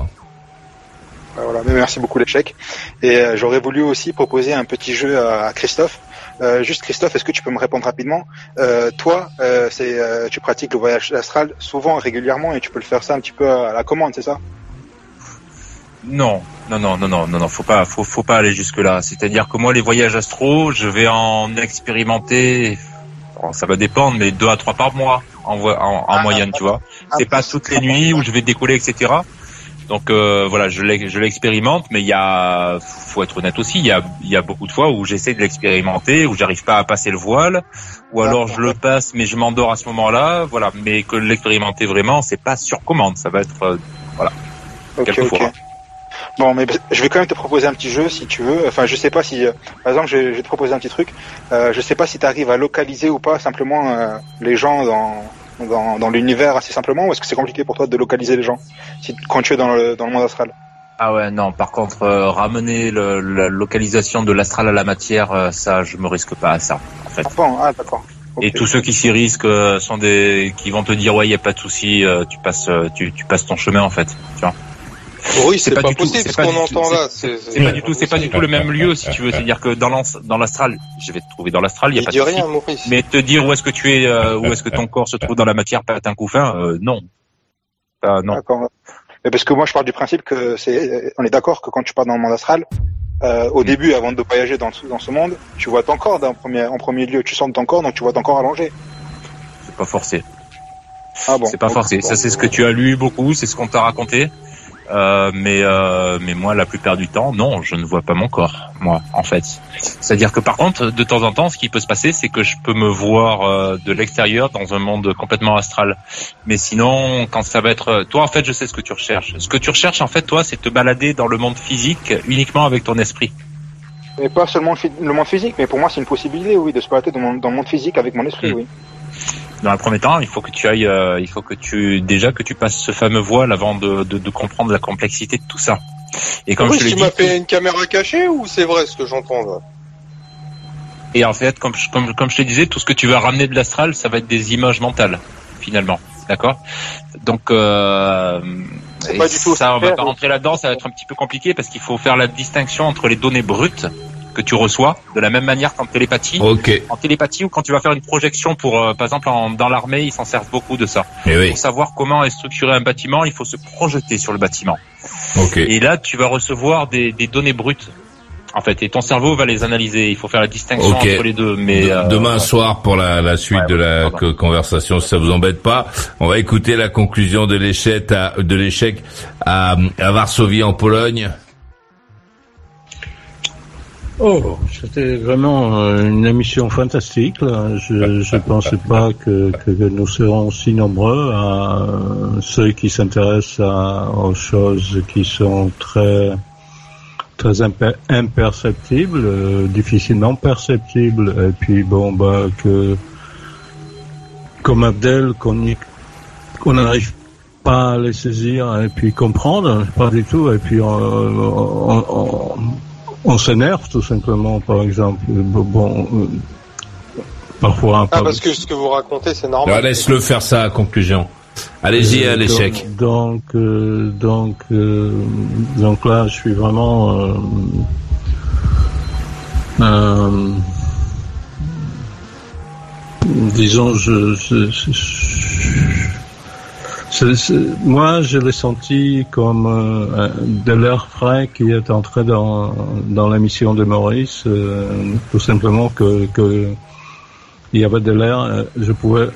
Voilà, merci beaucoup l'échec. Et j'aurais voulu aussi proposer un petit jeu à, Christophe. juste Christophe, est-ce que tu peux me répondre rapidement? Toi, c'est tu pratiques le voyage astral souvent, régulièrement, et tu peux le faire ça un petit peu à la commande, c'est ça? Non, non, non, non, non, non, non, faut pas, faut, faut pas aller jusque là. C'est-à-dire que moi, les voyages astro, je vais en expérimenter. ça va dépendre, mais deux à trois par mois en, en, ah, moyenne, tu vois. C'est pas toutes les nuits où je vais décoller, etc. Donc euh, voilà, je l'expérimente, mais il y a, faut être honnête aussi, il y a, il y a beaucoup de fois où j'essaie de l'expérimenter, où j'arrive pas à passer le voile, ou alors je le passe, mais je m'endors à ce moment-là, voilà. Mais que l'expérimenter vraiment, c'est pas sur commande, ça va être, euh, voilà, quelquefois. Bon, mais je vais quand même te proposer un petit jeu si tu veux. Enfin, je sais pas si, euh, par exemple, je, vais te proposer un petit truc. Euh, je sais pas si tu arrives à localiser ou pas simplement euh, les gens dans dans, dans l'univers assez simplement, ou est-ce que c'est compliqué pour toi de localiser les gens si quand tu es dans le dans le monde astral? Ah ouais, non. Par contre, euh, ramener le, la localisation de l'astral à la matière, ça, je me risque pas à ça, en fait. Ah, d'accord. Et tous ceux qui s'y risquent sont des qui vont te dire ouais, y a pas de souci, tu passes, tu, tu passes ton chemin en fait, tu vois. Oui, c'est pas, pas, du possible tout, ce qu'on entend là. C'est pas du tout, c'est pas du tout le même lieu si tu veux. C'est-à-dire que dans l'astral, je vais te trouver dans l'astral, il y a pas de rien, Maurice. Mais te dire où est-ce que tu es, euh, où est-ce que ton corps se trouve dans la matière, pas un couffin, euh, non. Euh, non. Mais parce que moi, je parle du principe que c'est, on est d'accord que quand tu pars dans le monde astral, euh, au mm. début, avant de voyager dans, dans ce monde, tu vois ton corps en premier, en premier lieu. Tu sens ton corps, donc tu vois ton corps allongé. C'est pas forcé. Ah bon. C'est pas forcé. Ça, c'est ce que tu as lu beaucoup, c'est ce qu'on t'a raconté. Euh, mais euh, mais moi la plupart du temps non je ne vois pas mon corps moi en fait. C'est à dire que par contre de temps en temps ce qui peut se passer c'est que je peux me voir euh, de l'extérieur dans un monde complètement astral. Mais sinon quand ça va être toi en fait je sais ce que tu recherches. Ce que tu recherches en fait toi c'est te balader dans le monde physique uniquement avec ton esprit. Mais pas seulement le monde physique mais pour moi c'est une possibilité oui de se balader dans, dans le monde physique avec mon esprit hmm. oui dans un premier temps, il faut que tu ailles, euh, il faut que tu déjà que tu passes ce fameux voile avant de, de, de comprendre la complexité de tout ça. Et comme je te tu m'as fait une caméra cachée ou c'est vrai ce que j'entends là? Et en fait, comme, comme, comme je te disais, tout ce que tu vas ramener de l'astral, ça va être des images mentales, finalement. D'accord? Donc, euh, pas du tout ça, on va pas rentrer là-dedans, ça va être un petit peu compliqué parce qu'il faut faire la distinction entre les données brutes que tu reçois, de la même manière qu'en télépathie. En télépathie ou quand tu vas faire une projection pour, euh, par exemple, dans l'armée, ils s'en servent beaucoup de ça. Eh pour savoir comment est structuré un bâtiment, il faut se projeter sur le bâtiment. Et là, tu vas recevoir des, données brutes. En fait, et ton cerveau va les analyser. Il faut faire la distinction entre les deux. Mais euh, demain soir, pour la, suite de la conversation, si ça vous embête pas, on va écouter la conclusion de l'échec à, de l'échec à Varsovie en Pologne. Oh, c'était vraiment euh, une émission fantastique. Je ne pensais pas que, que, nous serons si nombreux à euh, ceux qui s'intéressent aux choses qui sont très très imperceptibles, euh, difficilement perceptibles. Et puis bon, bah que comme Abdel, qu'on n'arrive pas à les saisir et puis comprendre, pas du tout. Et puis on on s'énerve tout simplement, par exemple. Bon, euh, parfois un Ah, parce que ce que vous racontez, c'est normal. Laisse-le faire sa conclusion. Allez-y à l'échec. Donc, euh, donc, euh, donc là, je suis vraiment. disons, je, je moi, je l'ai senti comme euh, de l'air frais qui est entré dans, dans l'émission de Maurice, euh, tout simplement que, que il y avait de l'air, euh, je pouvais,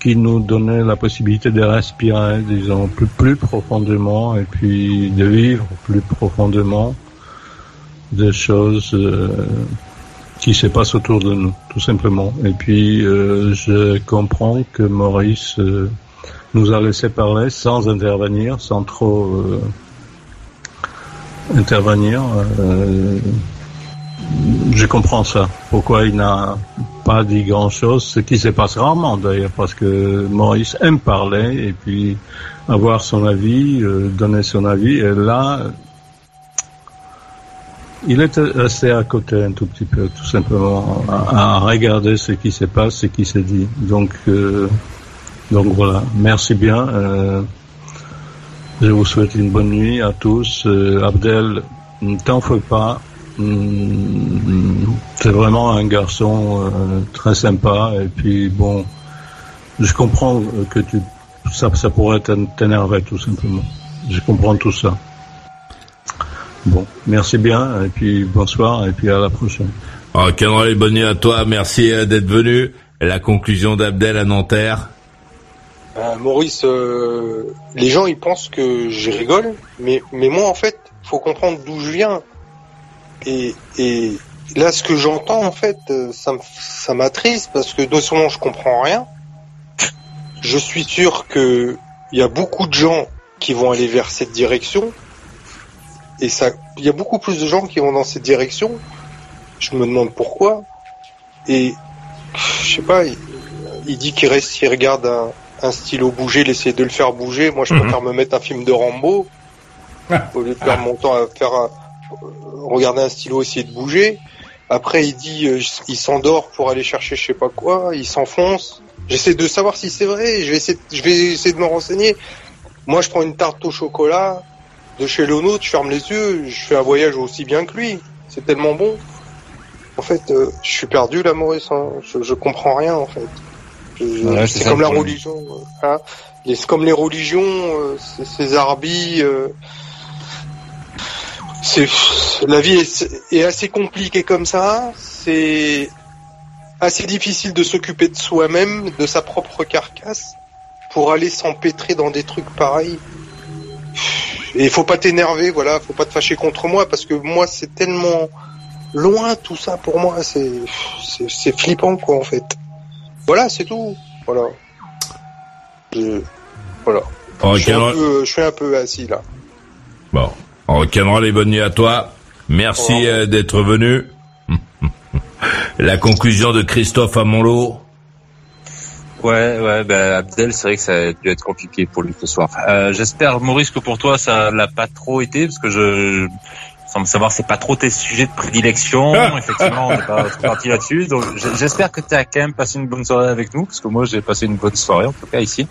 qui nous donnait la possibilité de respirer, disons, plus, plus profondément et puis de vivre plus profondément des choses qui se passent autour de nous, tout simplement. Et puis, je comprends que Maurice nous a laissé parler sans intervenir, sans trop euh, intervenir. Euh, je comprends ça. Pourquoi il n'a pas dit grand-chose, ce qui se passe rarement d'ailleurs, parce que Maurice aime parler et puis avoir son avis, euh, donner son avis. Et là, il est resté à côté un tout petit peu, tout simplement, à, regarder ce qui se passe, ce qui se dit. Donc, donc voilà. Merci bien. Euh, je vous souhaite une bonne nuit à tous. Euh, Abdel, ne t'en fais pas. Mm, c'est vraiment un garçon très sympa. Et puis bon, je comprends que tu, ça, ça pourrait t'énerver tout simplement. Je comprends tout ça. Bon, merci bien, et puis bonsoir, et puis à la prochaine. Bonne nuit à toi, merci euh, d'être venu. la conclusion d'Abdel à Nanterre euh, Maurice, euh, les gens ils pensent que je rigole, mais, mais moi en fait, faut comprendre d'où je viens. Et, et là, ce que j'entends en fait, ça, ça m'attriste parce que de ce moment je comprends rien. Je suis sûr que il y a beaucoup de gens qui vont aller vers cette direction et ça, il y a beaucoup plus de gens qui vont dans cette direction. Je me demande pourquoi. Et je sais pas, il, dit qu'il reste, il regarde un, stylo bouger, il essaie de le faire bouger. Moi, je mhm. préfère me mettre un film de Rambo ah. au lieu de perdre mon temps à faire regarder un stylo essayer de bouger. Après, il dit, euh, il s'endort pour aller chercher je sais pas quoi, il s'enfonce. J'essaie de savoir si c'est vrai. Je vais essayer, je vais essayer de me renseigner. Moi, je prends une tarte au chocolat de chez Lono, tu fermes les yeux, je fais un voyage aussi bien que lui. C'est tellement bon. En fait, euh, je suis perdu là, Maurice. Hein. Je, je comprends rien en fait. C'est comme la religion. Hein. C'est comme les religions, euh, ces arbis. Euh, c'est la vie est, est, assez compliquée comme ça. C'est assez difficile de s'occuper de soi-même, de sa propre carcasse, pour aller s'empêtrer dans des trucs pareils. Et il faut pas t'énerver, voilà, faut pas te fâcher contre moi parce que moi c'est tellement loin tout ça pour moi, c'est c'est flippant quoi en fait. Voilà, c'est tout. Voilà. Je, voilà. je, suis un peu, je suis un peu assis là. Bon. On les bonnes nuits à toi. Merci euh, d'être venu. La conclusion de Christophe à Monlot. Ouais, ouais, ben Abdel, c'est vrai que ça a dû être compliqué pour lui ce soir. Euh, J'espère, Maurice, que pour toi, ça l'a pas trop été, parce que je, sans me savoir, c'est pas trop tes sujets de prédilection. Effectivement, on n'est pas parti là-dessus. Donc, j'espère que tu as quand même passé une bonne soirée avec nous, parce que moi, j'ai passé une bonne soirée, en tout cas ici.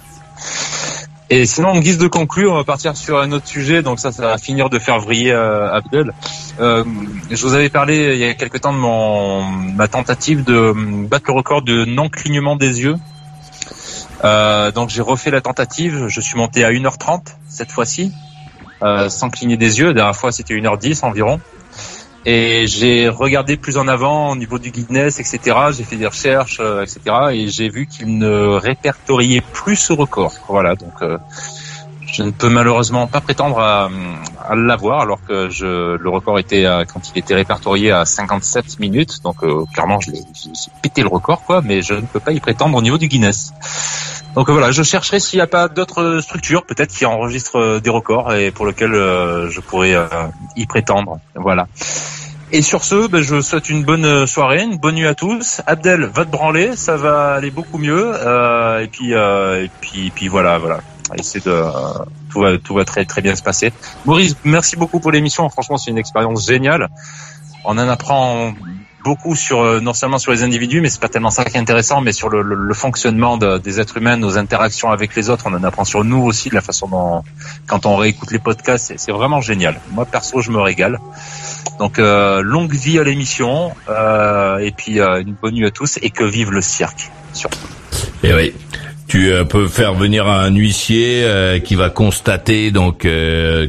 Et sinon, en guise de conclure, on va partir sur un autre sujet. Donc ça, ça va finir de faire vriller euh, Abdel. Euh, je vous avais parlé il y a quelque temps de mon ma tentative de battre le record de non clignement des yeux euh, donc j'ai refait la tentative, je suis monté à 1h30 cette fois-ci, euh, sans cligner des yeux. La dernière fois c'était 1h10 environ. Et j'ai regardé plus en avant au niveau du Guinness, etc. J'ai fait des recherches, euh, etc. Et j'ai vu qu'il ne répertoriait plus ce record. Voilà, donc euh, je ne peux malheureusement pas prétendre à, à l'avoir, alors que je, le record était quand il était répertorié à 57 minutes. Donc euh, clairement, j'ai pété le record, quoi. Mais je ne peux pas y prétendre au niveau du Guinness. Donc voilà, je chercherai s'il n'y a pas d'autres structures, peut-être qui enregistrent euh, des records et pour lesquels euh, je pourrais euh, y prétendre. Voilà. Et sur ce, ben, je souhaite une bonne soirée, une bonne nuit à tous. Abdel, va te branler, ça va aller beaucoup mieux. et puis, et puis, puis voilà, voilà. Essaye de, tout va, tout va très, très bien se passer. Maurice, merci beaucoup pour l'émission. Franchement, c'est une expérience géniale. On en apprend beaucoup sur euh, non seulement sur les individus, mais c'est pas tellement ça qui est intéressant, mais sur le, le, fonctionnement de, des êtres humains, nos interactions avec les autres. On en apprend sur nous aussi, de la façon dont quand on réécoute les podcasts, c'est vraiment génial. Moi perso, je me régale. Donc euh, longue vie à l'émission euh, et puis euh, une bonne nuit à tous et que vive le cirque surtout. Et eh oui. Tu peux faire venir un huissier qui va constater donc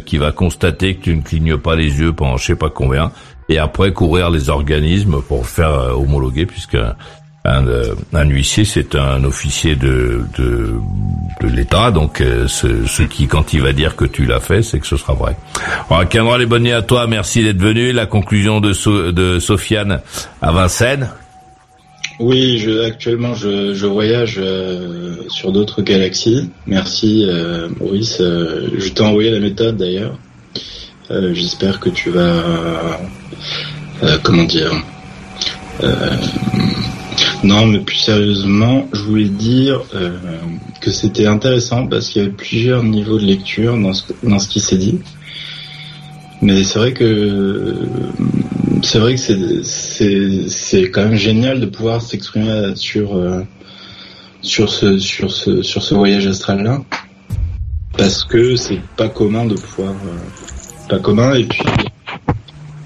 qui va constater que tu ne clignes pas les yeux pendant je sais pas combien et après courir les organismes pour faire euh, homologuer puisque un, euh, un huissier c'est un officier de de, de l'État donc euh, ce, ce, qui quand il va dire que tu l'as fait c'est que ce sera vrai. Alors, Cameron les bonnes à toi merci d'être venu la conclusion de de Sofiane à Vincennes. Oui, je, actuellement je, je voyage sur d'autres galaxies. Merci Maurice. je t'ai envoyé la méthode d'ailleurs. J'espère que tu vas euh, comment dire euh, non, mais plus sérieusement, je voulais dire euh, que c'était intéressant parce qu'il y avait plusieurs niveaux de lecture dans ce, dans ce qui s'est dit. Mais c'est vrai que c'est vrai que c'est quand même génial de pouvoir s'exprimer sur sur ce sur ce sur ce voyage astral là parce que c'est pas commun de pouvoir pas commun et puis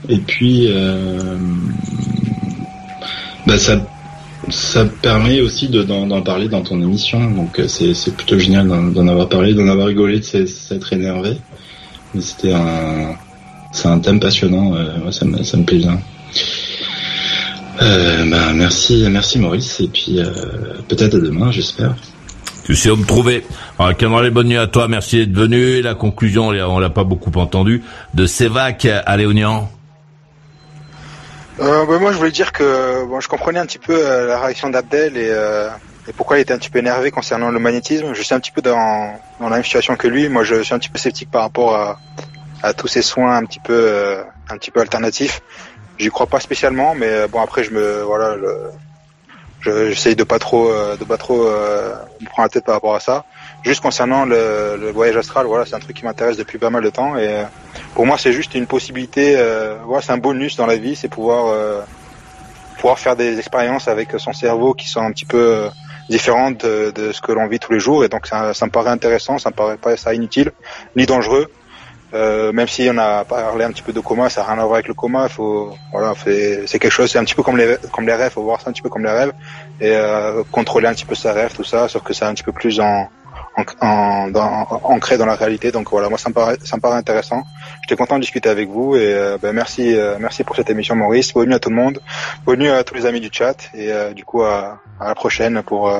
et puis bah ça ça permet aussi d'en parler dans ton émission, donc euh, c'est plutôt génial d'en avoir parlé, d'en avoir rigolé, de s'être énervé. Mais c'était un, c'est un thème passionnant, euh, ça, me, ça me plaît bien. Euh, bah, merci, merci Maurice, et puis euh, peut-être à demain, j'espère. Tu sais où me trouver. Alors, les bonnes nuits à toi, merci d'être venu. La conclusion, on l'a pas beaucoup entendu, de Sévac à Léonian. Euh, bah, moi, je voulais dire que bon, je comprenais un petit peu euh, la réaction d'Abdel et, euh, et, pourquoi il était un petit peu énervé concernant le magnétisme. Je suis un petit peu dans, dans la même situation que lui. Moi, je suis un petit peu sceptique par rapport à, à tous ces soins un petit peu, euh, un petit peu alternatifs. J'y crois pas spécialement, mais bon, après, je me, voilà, j'essaye de pas trop, de pas trop me prendre la tête par rapport à ça. Juste concernant le, le voyage astral, voilà, c'est un truc qui m'intéresse depuis pas mal de temps et pour moi, c'est juste une possibilité. Euh, voilà, c'est un bonus dans la vie, c'est pouvoir euh, pouvoir faire des expériences avec son cerveau qui sont un petit peu euh, différentes de, de, ce que l'on vit tous les jours. Et donc, ça, ça, me paraît intéressant, ça me paraît pas ça inutile ni dangereux. Euh, même si on a parlé un petit peu de coma, ça n'a rien à voir avec le coma. Faut, voilà, c'est quelque chose, c'est un petit peu comme les comme les rêves. Faut voir ça un petit peu comme les rêves et euh, contrôler un petit peu sa rêve, tout ça, sauf que c'est un petit peu plus en en, dans, ancré dans la réalité. Donc voilà, moi ça me paraît, ça me paraît intéressant. J'étais content de discuter avec vous et euh, ben, merci, euh, merci pour cette émission Maurice. Bonne nuit à tout le monde, bonne nuit à tous les amis du chat et euh, du coup à, à, la prochaine pour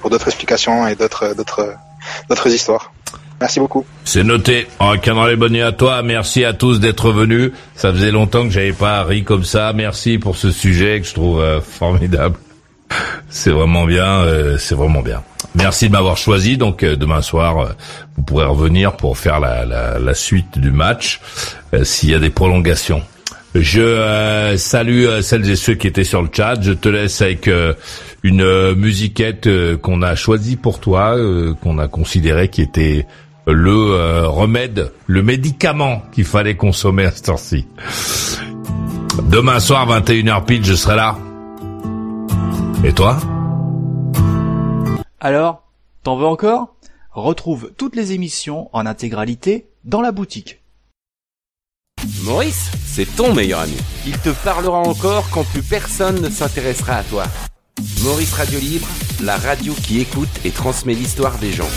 pour d'autres explications et d'autres d'autres d'autres histoires. Merci beaucoup. C'est noté. En dans les bonnes nuits à toi. Merci à tous d'être venus. Ça faisait longtemps que j'avais pas ri comme ça. Merci pour ce sujet que je trouve formidable. C'est vraiment bien. c'est vraiment bien. Merci de m'avoir choisi. Donc euh, demain soir, euh, vous pourrez revenir pour faire la, la, suite du match euh, s'il y a des prolongations. Je salue celles et ceux qui étaient sur le chat. Je te laisse avec une musiquette qu'on a choisie pour toi, qu'on a considéré qui était le remède, le médicament qu'il fallait consommer à ce temps-ci. Demain soir, 21h pile, je serai là. Et toi? Alors, t'en veux encore? Retrouve toutes les émissions en intégralité dans la boutique. Maurice, c'est ton meilleur ami. Il te parlera encore quand plus personne ne s'intéressera à toi. Maurice Radio Libre, la radio qui écoute et transmet l'histoire des gens.